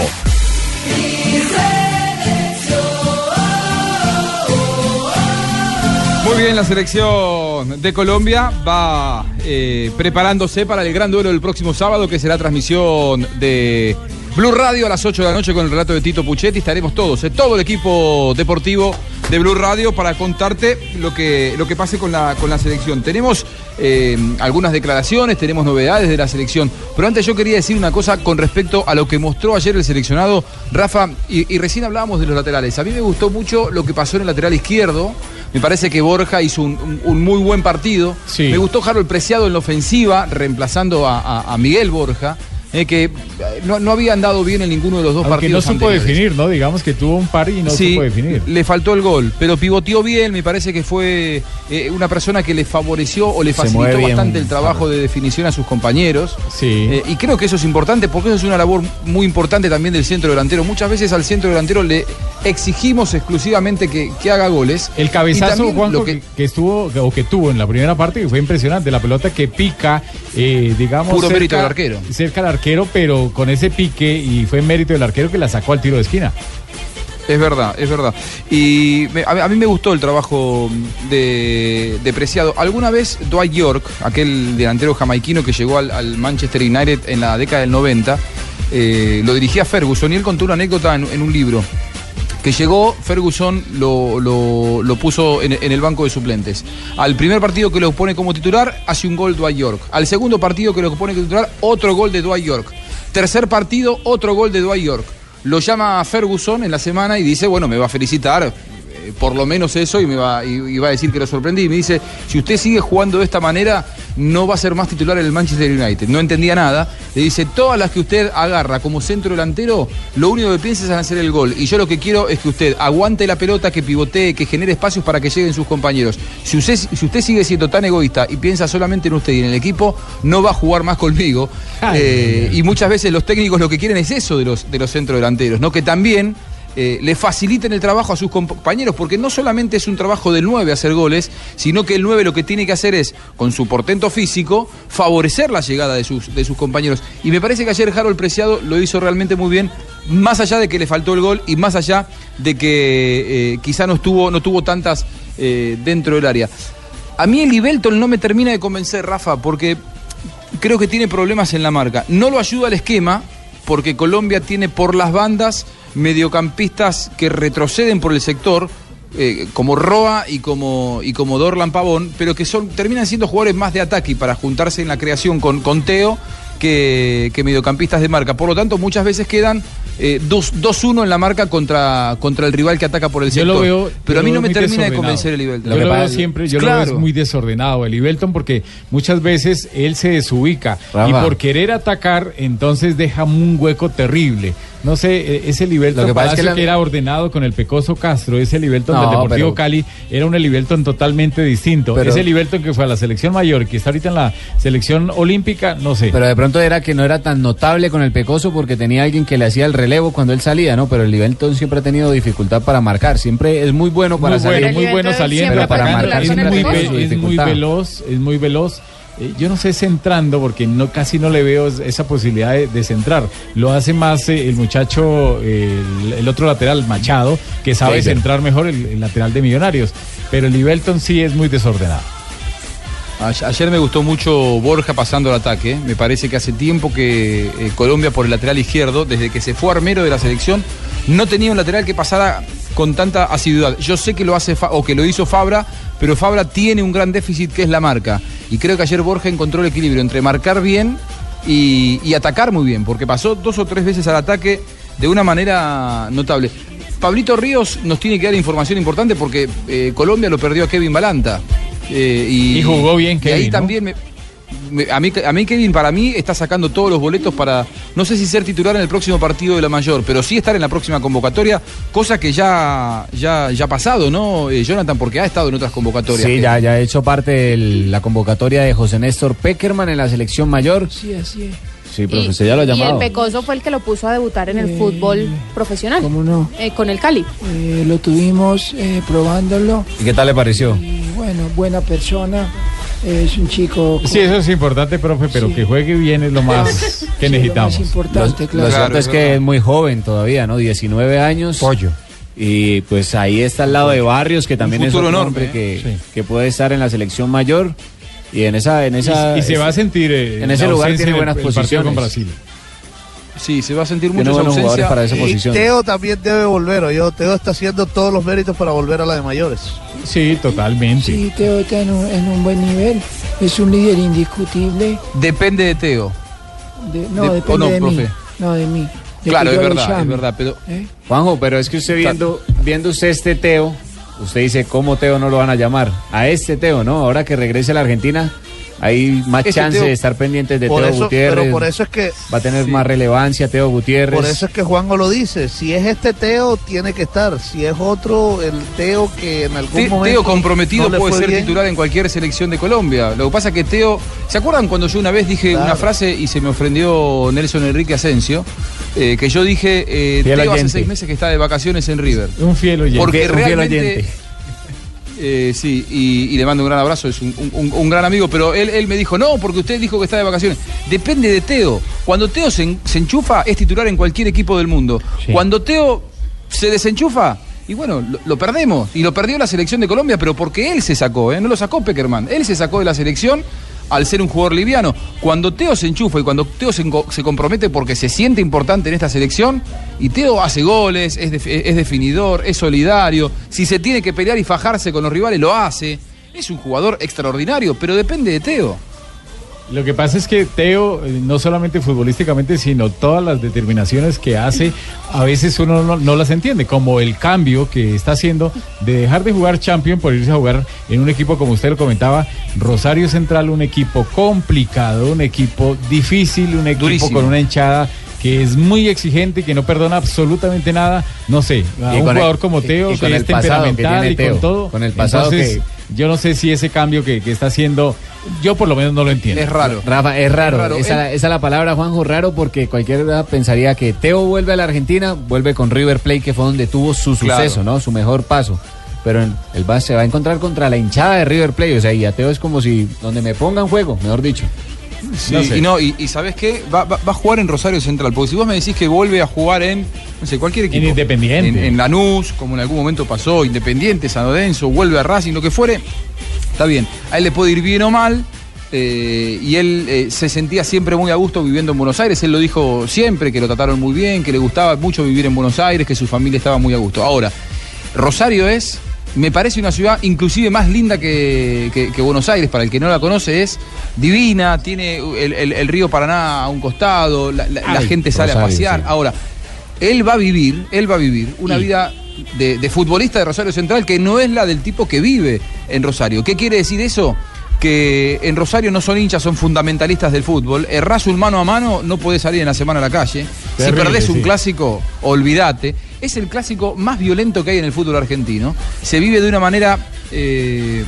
Bien, la selección de Colombia. Va eh, preparándose para el gran duelo del próximo sábado, que será transmisión de Blue Radio a las 8 de la noche con el relato de Tito Puchetti. Estaremos todos, eh, todo el equipo deportivo de Blue Radio para contarte lo que, lo que pase con la, con la selección. Tenemos eh, algunas declaraciones, tenemos novedades de la selección, pero antes yo quería decir una cosa con respecto a lo que mostró ayer el seleccionado Rafa, y, y recién hablábamos de los laterales. A mí me gustó mucho lo que pasó en el lateral izquierdo. Me parece que Borja hizo un, un- un muy buen partido. Me gustó Harold Preciado en la ofensiva, reemplazando a, a- a Miguel Borja, eh, que eh, no, no había andado bien en ninguno de los dos Aunque no partidos. supo anteriores. definir, ¿no? Digamos que tuvo un par y no Sí, supo definir. le faltó el gol, pero pivoteó bien, me parece que fue eh, una persona que le favoreció o le facilitó bastante el trabajo de definición a sus compañeros. Sí. Eh, y creo que eso es importante porque eso es una labor muy importante también del centro delantero. Muchas veces al centro delantero le exigimos exclusivamente que, que haga goles. El cabezazo, también Juanjo, lo que... que- estuvo o que tuvo en la primera parte, que fue impresionante, la pelota que pica, digamos. Puro mérito del arquero. Cerca al arquero, pero con ese pique, y fue mérito del arquero que la sacó al tiro de esquina. Es verdad, es verdad. Y a, mí- me gustó el trabajo de, Preciado. Alguna vez Dwight York, aquel delantero jamaiquino que llegó al, Manchester United en la década del 90, eh, lo dirigía Ferguson y él contó una anécdota en, en un libro. Que llegó, Ferguson lo, lo- puso en, en el banco de suplentes. Al primer partido que lo pone como titular, hace un gol Dwight York. Al segundo partido que lo pone como titular, otro gol de Dwight York. Tercer partido, otro gol de Dwight York. Lo llama Ferguson en la semana y dice, bueno, me va a felicitar, por lo menos eso, y me va, y, y va a decir que lo sorprendí. Y me dice, si usted sigue jugando de esta manera, no va a ser más titular en el Manchester United. No entendía nada. Le dice, todas las que usted agarra como centro delantero, lo único que piensa es en hacer el gol. Y yo lo que quiero es que usted aguante la pelota, que pivotee, que genere espacios para que lleguen sus compañeros. Si usted, si usted sigue siendo tan egoísta y piensa solamente en usted y en el equipo, no va a jugar más conmigo. Eh, y muchas veces los técnicos lo que quieren es eso de los, de los centrodelanteros, ¿no? Que también eh, le faciliten el trabajo a sus compañeros, porque no solamente es un trabajo del 9 hacer goles, sino que el 9 lo que tiene que hacer es, con su portento físico, favorecer la llegada de sus, de sus compañeros. Y me parece que ayer Harold Preciado lo hizo realmente muy bien, más allá de que le faltó el gol y más allá de que eh, quizá no estuvo, no tuvo tantas eh, dentro del área. A mí el Ibelton no me termina de convencer, Rafa, porque creo que tiene problemas en la marca. No lo ayuda el esquema, porque Colombia tiene por las bandas mediocampistas que retroceden por el sector, eh, como Roa y como, y como Dorlan Pavón, pero que son, terminan siendo jugadores más de ataque y para juntarse en la creación con, con Teo que, que mediocampistas de marca. Por lo tanto, muchas veces quedan eh, dos- 2-1 en la marca contra, contra el rival que ataca por el Yo sector. lo veo. pero a mí lo no me termina de convencer el Ibelton. Yo lo veo siempre, yo lo veo es muy desordenado el Ibelton porque muchas veces él se desubica Rafa. y por querer atacar entonces deja un hueco terrible. No sé, eh, ese Lo que pasa es que Palacio que, la- era ordenado con el Pecoso Castro, ese Ibelton No, del Deportivo pero- Cali era un Ibelton totalmente distinto. Pero- ese Ibelton que fue a la selección mayor, que está ahorita en la selección olímpica, no sé. Pero de pronto era que no era tan notable con el Pecoso porque tenía alguien que le hacía el relevo cuando él salía, ¿no? Pero el Livelton siempre ha tenido dificultad para marcar. Siempre es muy bueno para muy salir. bueno, muy bueno saliendo, Pero para marcar es, muy, es veloz, es muy veloz. Eh, yo no sé centrando porque no casi no le veo es- esa posibilidad de, de centrar. Lo hace más eh, el muchacho, eh, el, el otro lateral, Machado, que sabe centrar mejor el, el lateral de Millonarios. Pero el Ibelton sí es muy desordenado. Ay- Ayer me gustó mucho Borja pasando al ataque. Me parece que hace tiempo que eh, Colombia por el lateral izquierdo, desde que se fue Armero de la selección, no tenía un lateral que pasara con tanta asiduidad. Yo sé que lo hace o que lo hizo Fabra, pero Fabra tiene un gran déficit que es la marca. Y creo que ayer Borja encontró el equilibrio entre marcar bien y, y atacar muy bien, porque pasó dos o tres veces al ataque de una manera notable. Pablito Ríos nos tiene que dar información importante porque eh, Colombia lo perdió a Kevin Balanta. Eh, y, Y jugó bien y ahí Kevin, ¿no? también me, me- a mí, a mí Kevin, para mí, está sacando todos los boletos para, no sé si ser titular en el próximo partido de la mayor, pero sí estar en la próxima convocatoria, cosa que ya, ya, ya ha pasado, ¿no, eh, Jonathan? Porque ha estado en otras convocatorias. Sí, ya, ya ha hecho parte de la convocatoria de José Néstor Peckerman en la selección mayor. Sí, así es. Sí, profe, usted ya lo ha Y el. Pecoso fue el que lo puso a debutar en el fútbol profesional. ¿Cómo no? Eh, con el Cali. Eh, lo tuvimos eh, probándolo. ¿Y qué tal le pareció? Y bueno, buena persona. Es un chico. con- Sí, eso es importante, profe, pero que juegue bien es lo más <laughs> que Sí, lo necesitamos. más importante, Lo claro. cierto es que es muy joven todavía, ¿no? 19 años. Pollo. Y pues ahí está al lado de Barrios, que también es enorme, hombre que, Sí. que puede estar en la selección mayor. Y en esa, en esa Y, y se va a sentir eh, en ese lugar tiene en el- buenas el posiciones. con Brasil. Sí, se va a sentir mucha buenos jugadores para esa Y posición. Teo también debe volver, yo Teo está haciendo todos los méritos para volver a la de mayores. Sí, totalmente. Sí, Teo está en un, en un buen nivel. Es un líder indiscutible. Depende de Teo. De- no, De- depende no, de mí. No, de mí. De Claro, es verdad, es verdad, pero ¿Eh? Juanjo, pero es que usted viendo, viendo usted este Teo, usted dice, ¿cómo Teo no lo van a llamar? A este Teo, ¿no? Ahora que regrese a la Argentina, hay más Ese chance Teo- de estar pendientes de Teo eso- Gutiérrez. pero por eso es que- Va a tener sí. más relevancia Teo Gutiérrez. Por eso es que Juanjo lo dice, si es este Teo tiene que estar, si es otro el Teo que en algún Te- momento Teo comprometido no puede ser bien. titular en cualquier selección de Colombia. Lo que pasa es que Teo. ¿Se acuerdan cuando yo una vez dije Claro. una frase y se me ofendió Nelson Enrique Asensio? Eh, que yo dije, eh, Teo hace seis meses que está de vacaciones en River. Un fiel oyente. Porque un fiel oyente. Eh, sí, y, y le mando un gran abrazo, es un, un- un gran amigo, pero él, él me dijo, no, porque usted dijo que está de vacaciones. Depende de Teo. Cuando Teo se, se enchufa, es titular en cualquier equipo del mundo. Cuando Teo se desenchufa, y bueno, lo, lo perdemos. Y lo perdió la selección de Colombia, pero porque él se sacó, ¿eh? no lo sacó Peckerman. Él se sacó de la selección al ser un jugador liviano. Cuando Teo se enchufa y cuando Teo se, compromete porque se siente importante en esta selección, y Teo hace goles, es definidor, es solidario, si se tiene que pelear y fajarse con los rivales, lo hace. Es un jugador extraordinario, pero depende de Teo. Lo que pasa es que Teo, eh, no solamente futbolísticamente, sino todas las determinaciones que hace, a veces uno no, no las entiende, como el cambio que está haciendo de dejar de jugar Champion por irse a jugar en un equipo, como usted lo comentaba, Rosario Central, un equipo complicado, un equipo difícil, un equipo Durísimo. con una hinchada que es muy exigente, que no perdona absolutamente nada, no sé, a Y un con el- jugador como Teo, y con que el es que temperamental y con todo. con el pasado Entonces, yo no sé si ese cambio que, que está haciendo, yo por lo menos no lo entiendo. Es raro. Rafa, es raro. Es raro. Esa, esa es la palabra, Juanjo, raro, porque cualquiera pensaría que Teo vuelve a la Argentina, vuelve con River Plate, que fue donde tuvo su Claro. suceso, ¿no? Su mejor paso. Pero en- él va, se va a encontrar contra la hinchada de River Plate. O sea, y a Teo es como si donde me pongan juego, mejor dicho. Sí, No sé. y no, y, y ¿sabes qué? Va, va- va a jugar en Rosario Central, porque si vos me decís que vuelve a jugar en, no sé, cualquier equipo. En Independiente. En, en Lanús, como en algún momento pasó, Independiente, San Lorenzo, vuelve a Racing, lo que fuere, está bien. A él le puede ir bien o mal, eh, y él eh, se sentía siempre muy a gusto viviendo en Buenos Aires, él lo dijo siempre, que lo trataron muy bien, que le gustaba mucho vivir en Buenos Aires, que su familia estaba muy a gusto. Ahora, Rosario es, me parece una ciudad inclusive más linda que, que- que Buenos Aires, para el que no la conoce, es divina, tiene el, el- el río Paraná a un costado, la, la- la Ay, gente sale a pasear. sí. Ahora, él va a vivir, él va a vivir una vida de, de futbolista de Rosario Central que no es la del tipo que vive en Rosario. ¿Qué quiere decir eso? Que en Rosario no son hinchas, son fundamentalistas del fútbol. Errás un mano a mano, no podés salir en la semana a la calle. Terrible, si perdés un sí. clásico, olvídate. Es el clásico más violento que hay en el fútbol argentino. Se vive de una manera eh,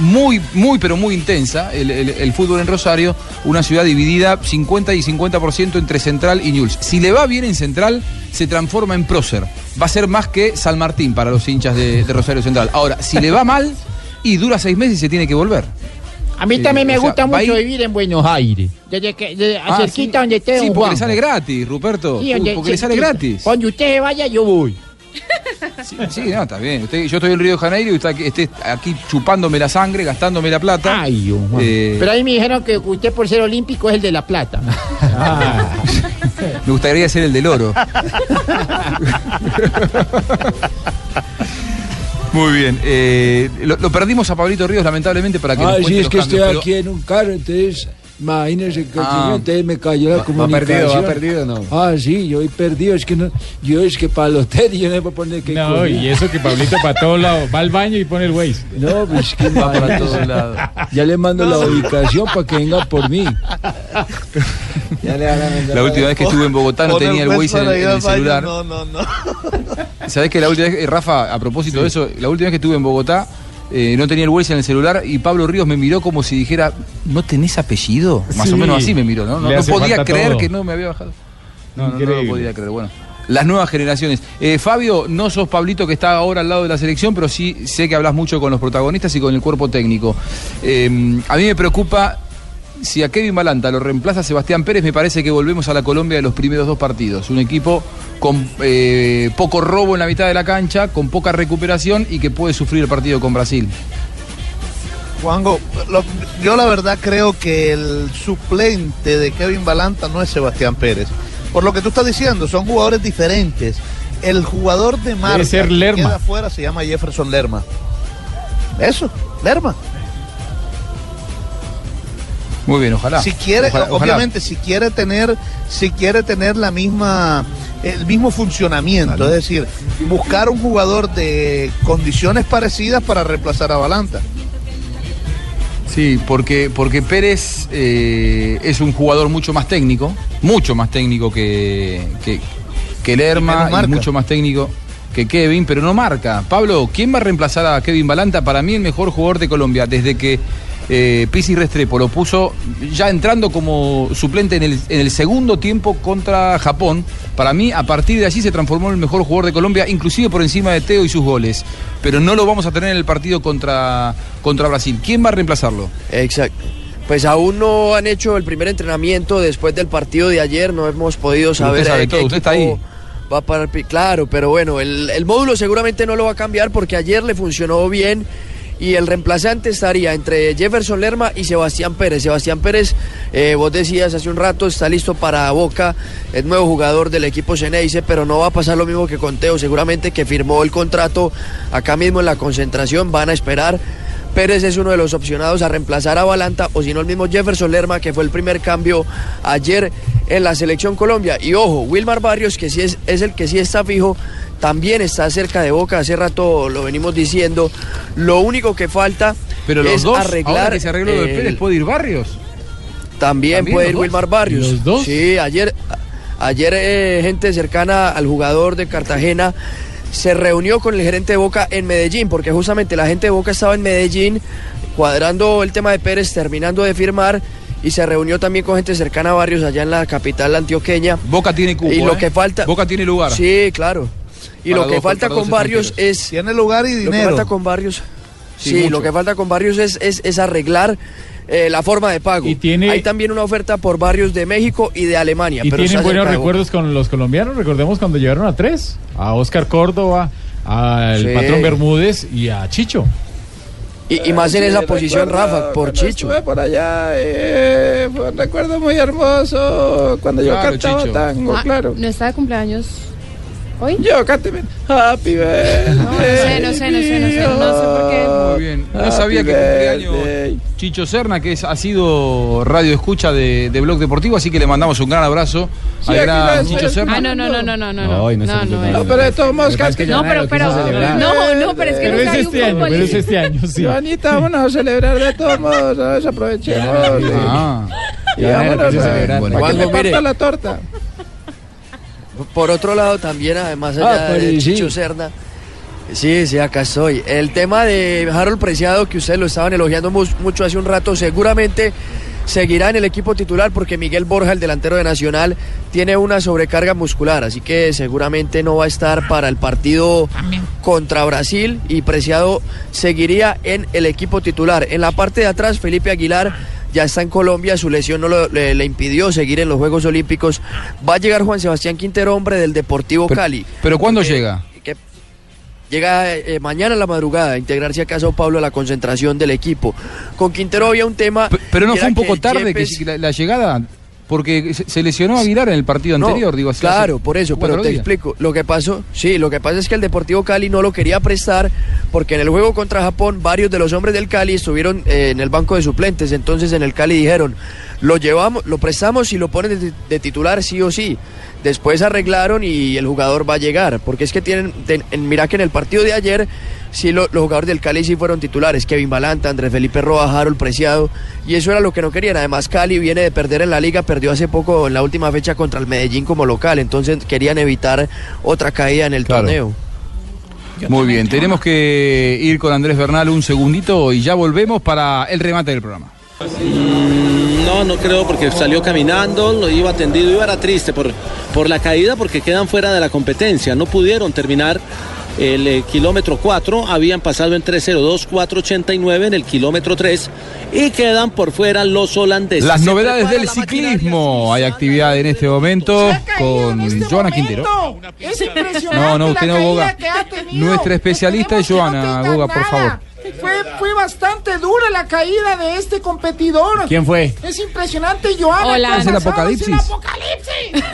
muy, muy, pero muy intensa el, el- el fútbol en Rosario. Una ciudad dividida 50 y 50% entre Central y Newell's. Si le va bien en Central, se transforma en prócer. Va a ser más que San Martín para los hinchas de, de Rosario Central. Ahora, si le va mal y dura seis meses y se tiene que volver. A mí también me sea, gusta mucho vivir en Buenos Aires. Desde que, desde Ah, cerquita sí. donde esté Sí, porque le sale gratis, Ruperto. Sí, Uy, donde- porque le sale gratis. Donde usted vaya, yo voy. Sí, sí, no, está bien. Usted- yo estoy en Río de Janeiro y usted aquí, esté aquí chupándome la sangre, gastándome la plata. Ay, Juan. Eh, Pero ahí me dijeron que usted por ser olímpico es el de La Plata. <laughs> Me gustaría ser el del oro. <laughs> Muy bien. eh, lo, lo perdimos a Pablito Ríos, lamentablemente, para que nos Ah, cuente sí, es los que cambios, estoy pero- aquí en un carro, entonces Imagínese que Ah. entonces me cayó la Va- va comunicación. perdido, va perdido, ¿no? Ah, sí, yo he perdido. Es que no, yo es que para los tenis yo no me puedo poner que No, y eso que Pablito para todos lados va al baño y pone el Waze. No, pues que Va para todos lados. Ya le mando la ubicación para que venga por mí. La última vez que estuve en Bogotá no el tenía el Waze en, el celular. No, no, no. ¿Sabés que la última vez, eh, Rafa, a propósito de eso, la última vez que estuve en Bogotá, eh, no tenía el Waze en el celular y Pablo Ríos me miró como si dijera, ¿no tenés apellido? Más o menos así me miró, ¿no? No, podía creer todo. que no me había bajado. No, no, no lo podía creer. Bueno, las nuevas generaciones. Eh, Fabio, no sos Pablito que está ahora al lado de la selección, pero sí sé que hablas mucho con los protagonistas y con el cuerpo técnico. Eh, a mí me preocupa si a Kevin Balanta lo reemplaza Sebastián Pérez, me parece que volvemos a la Colombia de los primeros dos partidos. Un equipo con eh, poco robo en la mitad de la cancha, con poca recuperación y que puede sufrir el partido con Brasil. Juanjo, lo- yo la verdad creo que el suplente de Kevin Balanta no es Sebastián Pérez. Por lo que tú estás diciendo, son jugadores diferentes. El jugador de marca ser que Lerma. queda afuera se llama Jefferson Lerma. Eso, Lerma. Muy bien, ojalá. Si quiere, Ojalá- ojalá. obviamente, si quiere tener, si quiere tener la misma, el mismo funcionamiento, es decir, buscar un jugador de condiciones parecidas para reemplazar a Balanta. Sí, porque, porque Pérez eh, es un jugador mucho más técnico, mucho más técnico que, que, que Lerma y, mucho más técnico que Kevin, pero no marca. Pablo, ¿quién va a reemplazar a Kevin Balanta? Para mí el mejor jugador de Colombia, desde que eh, Pisi Restrepo lo puso ya entrando como suplente en el, en el segundo tiempo contra Japón. Para mí, a partir de allí se transformó en el mejor jugador de Colombia, inclusive por encima de Teo y sus goles. Pero no lo vamos a tener en el partido contra, contra Brasil. ¿Quién va a reemplazarlo? Exacto. Pues aún no han hecho el primer entrenamiento después del partido de ayer, no hemos podido saber usted sabe qué todo, usted está ahí. va para el pi- Claro, pero bueno, el, el módulo seguramente no lo va a cambiar porque ayer le funcionó bien y el reemplazante estaría entre Jefferson Lerma y Sebastián Pérez. Sebastián Pérez, eh, vos decías hace un rato, está listo para Boca, es nuevo jugador del equipo Ceneice, pero no va a pasar lo mismo que con Teo, seguramente que firmó el contrato acá mismo en la concentración, van a esperar. Pérez es uno de los opcionados a reemplazar a Balanta o si no el mismo Jefferson Lerma que fue el primer cambio ayer en la selección Colombia. Y ojo, Wilmar Barrios que es, es el que sí está fijo, también está cerca de Boca, hace rato lo venimos diciendo. Lo único que falta Pero los es dos, arreglar ahora que se arregló de Pérez, ¿puede ir Barrios? también, ¿También puede ir dos? Wilmar Barrios. ¿Los dos? Sí, ayer, ayer eh, gente cercana al jugador de Cartagena se reunió con el gerente de Boca en Medellín, porque justamente la gente de Boca estaba en Medellín cuadrando el tema de Pérez, terminando de firmar. Y se reunió también con gente cercana a Barrios allá en la capital antioqueña. Boca tiene cupo, Y lo ¿eh? que falta. Boca tiene lugar. Sí, claro. Y lo que dos- falta con Barrios es. Tiene lugar y Lo que dinero. falta con Barrios. Sí, lo que falta con Barrios es, es, es arreglar eh, la forma de pago. Hay también una oferta por Barrios de México y de Alemania. Y pero tienen buenos recuerdos con los colombianos. Recordemos cuando llegaron a tres: a Oscar Córdoba, al Sí. patrón Bermúdez y a Chicho. Y, y más en Sí, esa posición, Rafa, por Chicho. Estuve por allá, eh, fue un recuerdo muy hermoso cuando yo Claro, cantaba Chicho. tango, Ah, claro. ¿No está de cumpleaños hoy? Yo cánteme. Happy birthday. No, no sé, no sé, no sé, no sé, no sé por qué. Muy bien. No Happy sabía que cumpleaños Chicho Serna, que es, ha sido radio escucha de, de Blog Deportivo, así que le mandamos un gran abrazo Sí, al gran Chicho Serna. Ah, no, no, no, no, no, no. No, no no, no, cumple No, no. pero de todos modos, que. No, pero, pero, no, no, pero es que Pero no es hay un este año, pero es este año, sí. Joanita, vámonos a celebrar de todos modos, ¿sabes? Aprovechemos. sí. Ah. Y vámonos, a celebrar. para que me parta la torta. Por otro lado, también, además Ah, allá de pues, sí. Chicho Serna. Sí, sí, acá estoy. El tema de Harold Preciado, que ustedes lo estaban elogiando mu- mucho hace un rato, seguramente seguirá en el equipo titular porque Miguel Borja, el delantero de Nacional, tiene una sobrecarga muscular, así que seguramente no va a estar para el partido contra Brasil y Preciado seguiría en el equipo titular. En la parte de atrás, Felipe Aguilar ya está en Colombia, su lesión no lo- le, le impidió seguir en los Juegos Olímpicos. Va a llegar Juan Sebastián Quintero, hombre del Deportivo Pero- Cali. ¿Pero cuándo Porque- llega? que llega eh, mañana a la madrugada a integrarse acá a Sao Paulo a la concentración del equipo. Con Quintero había un tema. Pero no que fue un poco tarde que Yepes- la, la llegada. Porque se, lesionó Aguilar en el partido No, anterior, digo así. Claro, por eso, pero te días. explico. Lo que pasó, sí, lo que pasa es que el Deportivo Cali no lo quería prestar porque en el juego contra Japón varios de los hombres del Cali estuvieron eh, en el banco de suplentes. Entonces en el Cali dijeron, lo llevamos, lo prestamos y lo ponen de, de titular sí o sí. Después arreglaron y el jugador va a llegar, porque es que tienen, ten- en- mira que en el partido de ayer sí lo- los jugadores del Cali sí fueron titulares, Kevin Balanta, Andrés Felipe Roa, Harold Preciado, y eso era lo que no querían. Además Cali viene de perder en la liga, perdió hace poco en la última fecha contra el Medellín como local, entonces querían evitar otra caída en el torneo. Muy bien, tenemos que ir con Andrés Bernal un segundito y ya volvemos para el remate del programa. No, no creo porque salió caminando, lo iba atendido, iba era triste por, por la caída porque quedan fuera de la competencia, no pudieron terminar el eh, kilómetro 4, habían pasado en 302, 489 en el kilómetro 3 y quedan por fuera los holandeses. Las novedades del la ciclismo. Hay actividad en este momento con Joana Quintero. Es impresionante No, no, usted no, tenido. Nuestra especialista es Joana, Goga, por favor. Fue, fue bastante dura la caída de este competidor. ¿Quién fue? Es impresionante, Joana. Hola. ¿qué ha ¿Es el apocalipsis? Es el apocalipsis.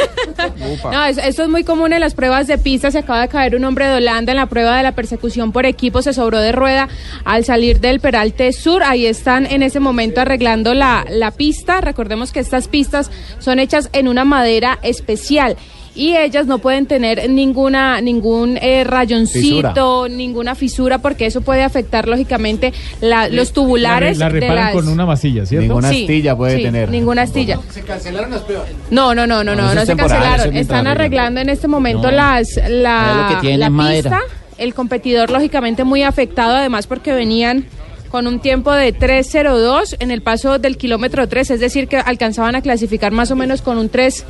<laughs> No, es- esto es muy común en las pruebas de pista. Se acaba de caer un hombre de Holanda en la prueba de la persecución por equipo. Se sobró de rueda al salir del Peralte Sur. Ahí están en ese momento arreglando la, la pista. Recordemos que estas pistas son hechas en una madera especial. Y ellas no pueden tener ninguna ningún eh, rayoncito, ninguna fisura, porque eso puede afectar lógicamente la- los tubulares. La, re- la de reparan las- con una masilla, ¿cierto? Ninguna Sí, astilla puede sí, tener. Ninguna astilla. Se cancelaron las pruebas. No, no, no, no, No, no, se cancelaron. es Están arreglan. arreglando en este momento No. las la, lo que tienen la madera. pista. El competidor lógicamente muy afectado, además porque venían con un tiempo de 3.02 en el paso del kilómetro 3, es decir, que alcanzaban a clasificar más o menos con un 3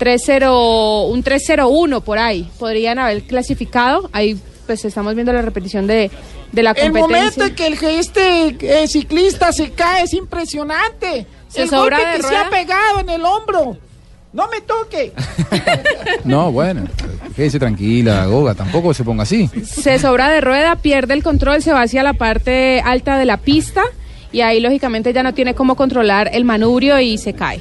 3.0 un 3.01 por ahí. Podrían haber clasificado. Ahí pues estamos viendo la repetición de, de la El competencia. momento en que el, que este eh, ciclista se cae es impresionante. Se el sobra golpe de que se rueda. ha pegado en el hombro. No me toque. <laughs> No, bueno, quédese tranquila, Goga, tampoco se ponga así. se sobra de rueda, pierde el control, se va hacia la parte alta de la pista y ahí lógicamente ya no tiene cómo controlar el manubrio y se cae.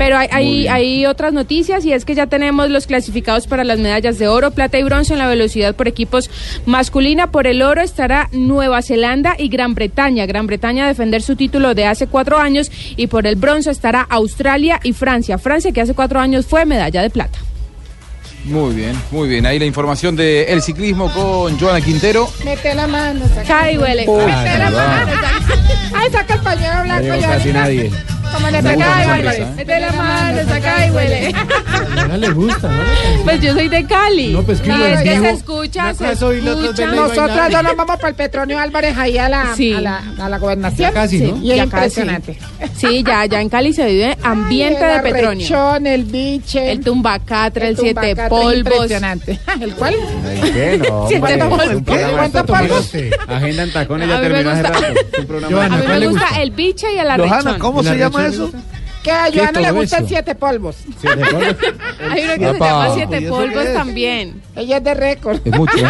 Pero hay, hay, hay otras noticias y es que ya tenemos los clasificados para las medallas de oro, plata y bronce en la velocidad por equipos masculina. Por el oro estará Nueva Zelanda y Gran Bretaña. Gran Bretaña a defender su título de hace cuatro años y por el bronce estará Australia y Francia. Francia que hace cuatro años fue medalla de plata. Muy bien, muy bien. Ahí la información del ciclismo con Joana Quintero. Mete la mano. Saca. Cae, huele. Mete la mano. Ay, saca el pañuelo blanco. llegó ya. casi nadie. Como le esa Álvarez. sonrisa, ¿eh? Mete la mano, saca y huele. No le gusta, ¿no? Pues yo soy de Cali. No, pues, que y lo es que se escucha, se escucha. Nosotros ya nos vamos para el Petronio Álvarez ahí a la, Sí. a la, a la gobernación. Ya casi, ¿no? Y es Ya casi. impresionante. Sí, ya, ya en Cali se vive ambiente Ay, de el Petronio. arrechón, el biche. El tumbacatra, el, siete tumbacatre, polvos. Impresionante. <laughs> ¿El cuál? ¿Qué? No, <laughs> Siete polvos. ¿Cuántos de polvos? Agenda en tacones A ya mí me terminó hace gusta. rato. A mí ¿cuál me gusta el biche y el Johanna, arrechón. ¿cómo ¿Y se la eso? Que a ¿Qué Joana le todo gusta el eso? siete polvos. <laughs> Hay uno que se llama ¿Y siete polvos también. Ella es de récord. Es mucho, ¿eh?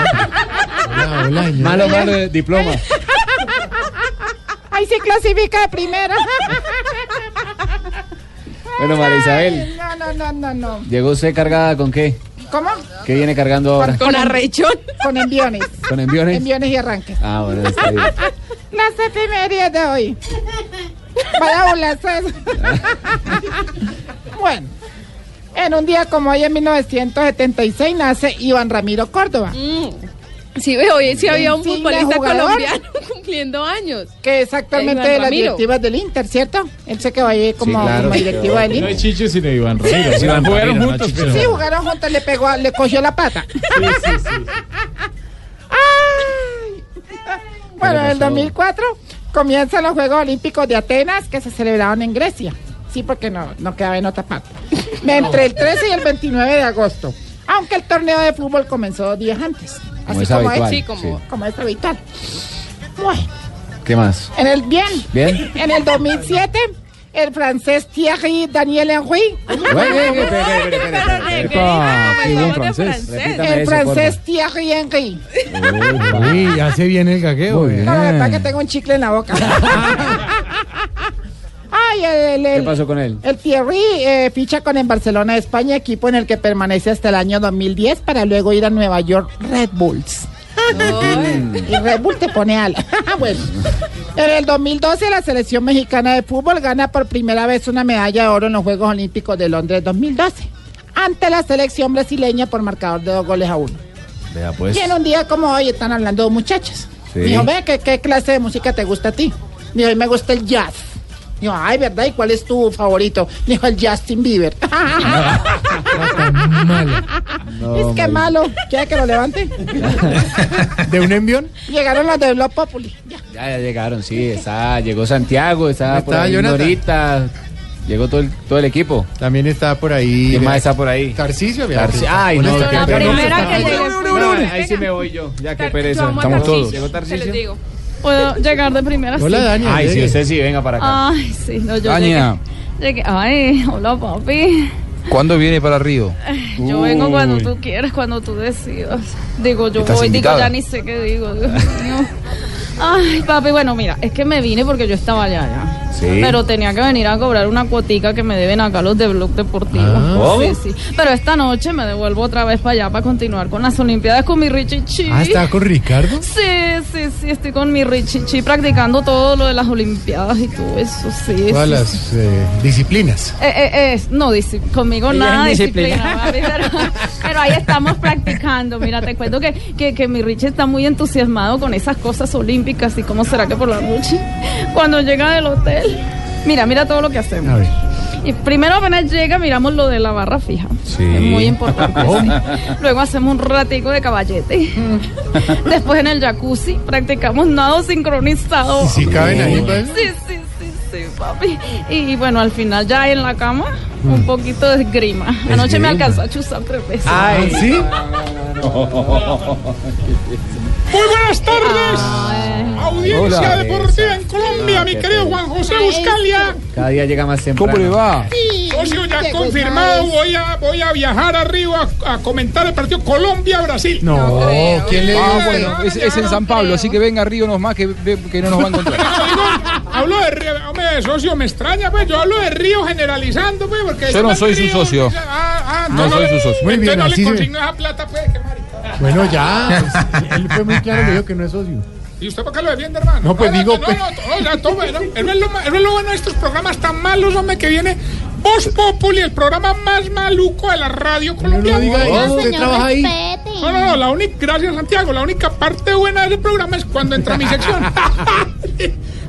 Hola, hola, señor. Malo, malo, de diploma. <laughs> Ahí se clasifica de primera. Bueno, María Isabel, No, no, no, no, no. ¿llegó usted cargada con qué? ¿Cómo? ¿Qué viene cargando ahora? Con arrechón. Con enviones. ¿Con enviones? Enviones y arranques. Ah, bueno, está bien. <laughs> Las efemérides de hoy. Vaya burlarse. <laughs> bueno, en un día como hoy en 1976 nace Iván Ramiro Córdoba, Sí, veo, hoy sí había un futbolista colombiano <laughs> cumpliendo años. que es actualmente Iván de las directivas del Inter, ¿cierto? Él se quedó ahí como, Sí, claro. como directivo del No Inter. es Chicho, sino Iván Ramiro. Sí, Iván Jugaron Ramiro, no juntos, pero... Sí, jugaron juntos, le pegó, a- le cogió la pata. <laughs> Ay. Bueno, en el 2004 comienzan los Juegos Olímpicos de Atenas que se celebraron en Grecia. Sí, porque no, no quedaba en otra parte. <laughs> Entre el 13 y el 29 de agosto. Aunque el torneo de fútbol comenzó dos días antes. Como Así es como habitual. es, Sí, como- como es habitual. Bueno, ¿Qué más? en el bien. ¿Bien? En el 2007, el francés Thierry Daniel Henry, el francés Thierry Henry. Uy, hace bien el gagueo. Muy eh. No, la verdad que tengo un chicle en la boca. <laughs> y el, el- ¿Qué pasó con él? el Thierry eh, ficha con el Barcelona de España, equipo en el que permanece hasta el año 2010 para luego ir a Nueva York Red Bulls. Y Red Bull te pone al. <laughs> bueno, en el 2012 la selección mexicana de fútbol gana por primera vez una medalla de oro en los Juegos Olímpicos de Londres 2012 ante la selección brasileña por marcador de dos goles a uno. Vea pues. Y en un día como hoy están hablando muchachas. Sí. Dijo, ve, ¿qué, ¿qué clase de música te gusta a ti? Dijo, me gusta el jazz. Dijo, ay, ¿verdad? ¿Y cuál es tu favorito? Dijo, el Justin Bieber. es que malo. ¿Quiere que lo levante? ¿De un envión? Llegaron los de Blog Populi. Ya, ya llegaron, sí. Está, llegó Santiago, está, Está por ahí. Norita. Llegó todo el, todo el equipo. También está por ahí. ¿Quién más está por ahí? Tarcisio, vea. Tarci- Ay, no, La primera que. No, ahí sí me voy yo. Ya que pereza. Estamos todos. ¿Llegó digo. Puedo llegar de primera. Hola, sí. Dani. Ay, sí, usted sí, venga para acá. Ay, sí, no, yo Dania. llegué. llegué- Ay, hola, papi. ¿Cuándo viene para Río? Yo vengo cuando tú quieras, cuando tú decidas. Digo, yo ¿Estás voy, digo, invitada? ya ni sé qué digo. Dios mío. Ay, papi, bueno, mira, es que me vine porque yo estaba allá ya. Sí. Pero tenía que venir a cobrar una cuotica que me deben acá los de Blog Deportivo. Ah. ¿Cómo? Sí, sí. Pero esta noche me devuelvo otra vez para allá para continuar con las Olimpiadas con mi Richichi. Ah, ¿está con Ricardo? Sí, sí, sí, estoy con mi Richichi practicando todo lo de las Olimpiadas y todo eso, sí. Todas sí, las eh, disciplinas. eh, eh, eh, no, conmigo Ella nada disciplina, disciplina. papi, pero, <laughs> pero ahí estamos practicando. Mira, te cuento que, que, que mi Richie está muy entusiasmado con esas cosas olímpicas y cómo será que por la noche, cuando llega del hotel, mira, mira todo lo que hacemos. A ver. Y primero apenas llega, miramos lo de la barra fija. Sí. Es muy importante. Oh. sí. Luego hacemos un ratico de caballete. Después en el jacuzzi practicamos nado sincronizado. ¿Y si caben ahí, pues? Sí, sí, sí, sí, papi. Y bueno, al final ya en la cama, un poquito de esgrima. Anoche me alcanzó a chuzar tres veces. Ay, ¿sí? Muy buenas tardes. Audiencia Hola. deportiva en Colombia, mi querido Juan José Buscalia. Cada día llega más temprano. ¿Cómo le va? Socio ya confirmado, voy a, voy a viajar arriba a, a comentar el partido Colombia-Brasil. No, ¿quién le Ah, bueno, es, es en San Pablo, así que venga Río nomás que, ve- que no nos va a encontrar. <laughs> Hablo de Río, hombre, socio, me extraña, pues yo hablo de Río generalizando, pues, porque... Yo no soy su socio. Ah, ah, No soy su socio. Muy bien, entonces no así le consigno esa plata, pues. Bueno, ya. pues, él fue muy claro, le dijo que no es socio. ¿Y usted por qué lo defiende, hermano? No, pues digo, No, no, no, bueno. Eso es, lo, es bueno de estos programas tan malos, hombre, que viene Voz Populi, el programa más maluco de la radio colombiana. diga eso, usted trabaja ahí. No, no, no, la única, gracias Santiago, la única parte buena de ese programa es cuando entra mi sección. <laughs>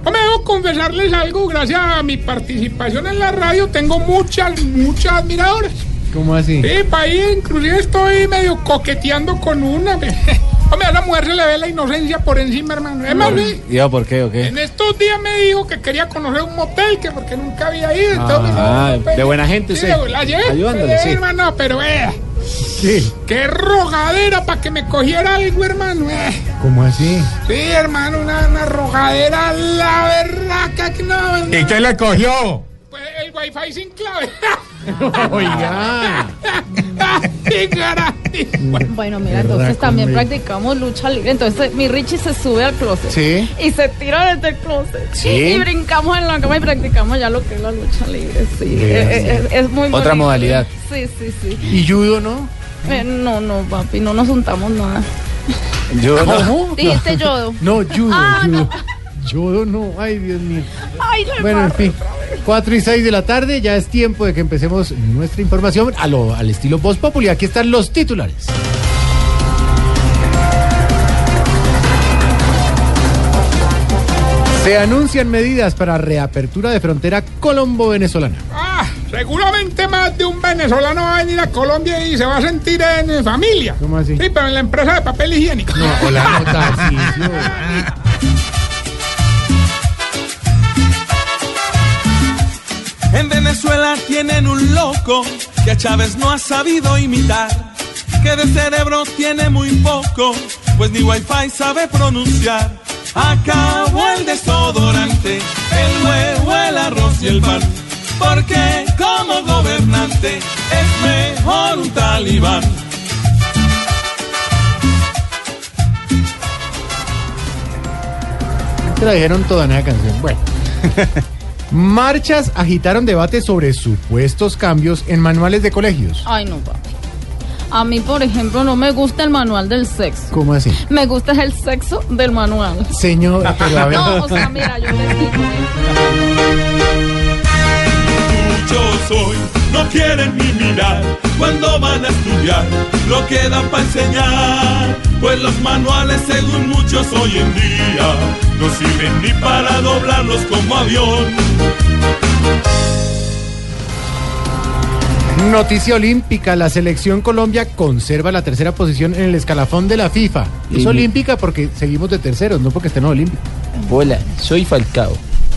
No me debo confesarles algo, gracias a mi participación en la radio tengo muchas, muchas admiradoras. ¿Cómo así? Sí, pa' ahí inclusive estoy medio coqueteando con una. <laughs> Hombre, a la mujer se le ve la inocencia por encima, hermano. Es más, sí, ¿Y yo por qué o qué? en estos días me dijo que quería conocer un motel, que porque nunca había ido. entonces, Ah, no, pues, de buena gente sí, la llevé, Ayudándole, sí. hermano, pero eh, Sí. qué rogadera para que me cogiera algo, hermano. eh. ¿Cómo así? Sí, hermano, una, una rogadera, la verdad que no. no. ¿Y qué le cogió? Pues el wifi sin clave. <laughs> <laughs> Oiga. Caray. Bueno, mira, entonces también conmigo. practicamos lucha libre. Entonces mi Richie se sube al closet. Sí. Y se tira desde el closet. Sí. Y brincamos en la cama y practicamos ya lo que es la lucha libre. Sí. Bien. Es, es- es muy Otra bonito. modalidad. Sí, sí, sí. ¿Y judo no? Eh, no, no, papi, no nos juntamos nada. Yo no. ¿Cómo? Dijiste yodo. No, judo, Ah, judo. Judo no, ay Dios mío. Ay, Bueno, en fin, 4 y 6 de la tarde, ya es tiempo de que empecemos nuestra información a lo, al estilo Voz Populi. Aquí están los titulares. Se anuncian medidas para reapertura de frontera colombo-venezolana. Ah, seguramente más de un venezolano va a venir a Colombia y se va a sentir en familia. ¿Cómo así? Sí, pero en la empresa de papel higiénico. No, hola, no, <laughs> Venezuela tienen un loco que a Chávez no ha sabido imitar, que de cerebro tiene muy poco, pues ni wifi sabe pronunciar. Acabó el desodorante, el huevo, el arroz y el pan, porque como gobernante es mejor un talibán. Te la dijeron toda en esa canción. Bueno. <laughs> Marchas agitaron debates sobre supuestos cambios en manuales de colegios. Ay, no, papi. A mí, por ejemplo, no me gusta el manual del sexo. ¿Cómo así? Me gusta el sexo del manual. Señor, <laughs> pero a ver. No, o sea, mira, yo les digo. Yo soy, no quieren ni mirar cuando van a estudiar lo que dan para enseñar. Pues los manuales, según muchos hoy en día, no sirven ni para doblarlos como avión. Noticia olímpica, la selección Colombia conserva la tercera posición en el escalafón de la FIFA. Es olímpica porque seguimos de terceros, no porque estén olímpicos. Hola, soy Falcao.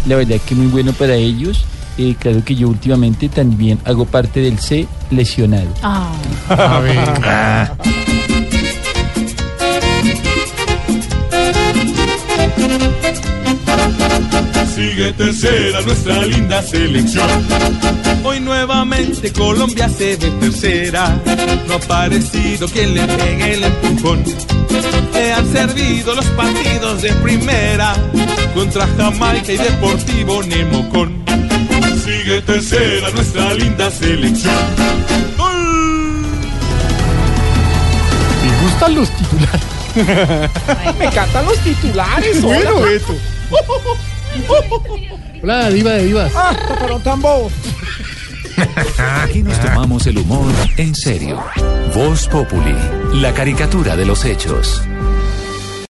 La verdad que muy bueno para ellos. Eh, claro que yo últimamente también hago parte del C lesionado. <laughs> A ver. Sigue tercera nuestra linda selección. Hoy nuevamente Colombia se ve tercera. No ha parecido quien le pegue el empujón. Le han servido los partidos de primera contra Jamaica y Deportivo Nemocón. Sigue tercera nuestra linda selección. Me gustan los titulares. <laughs> Me encantan los titulares. Bueno, hola. <laughs> <laughs> Hola, diva de divas. Ah, pero tan bobo. Aquí nos tomamos el humor en serio. Voz Populi, la caricatura de los hechos.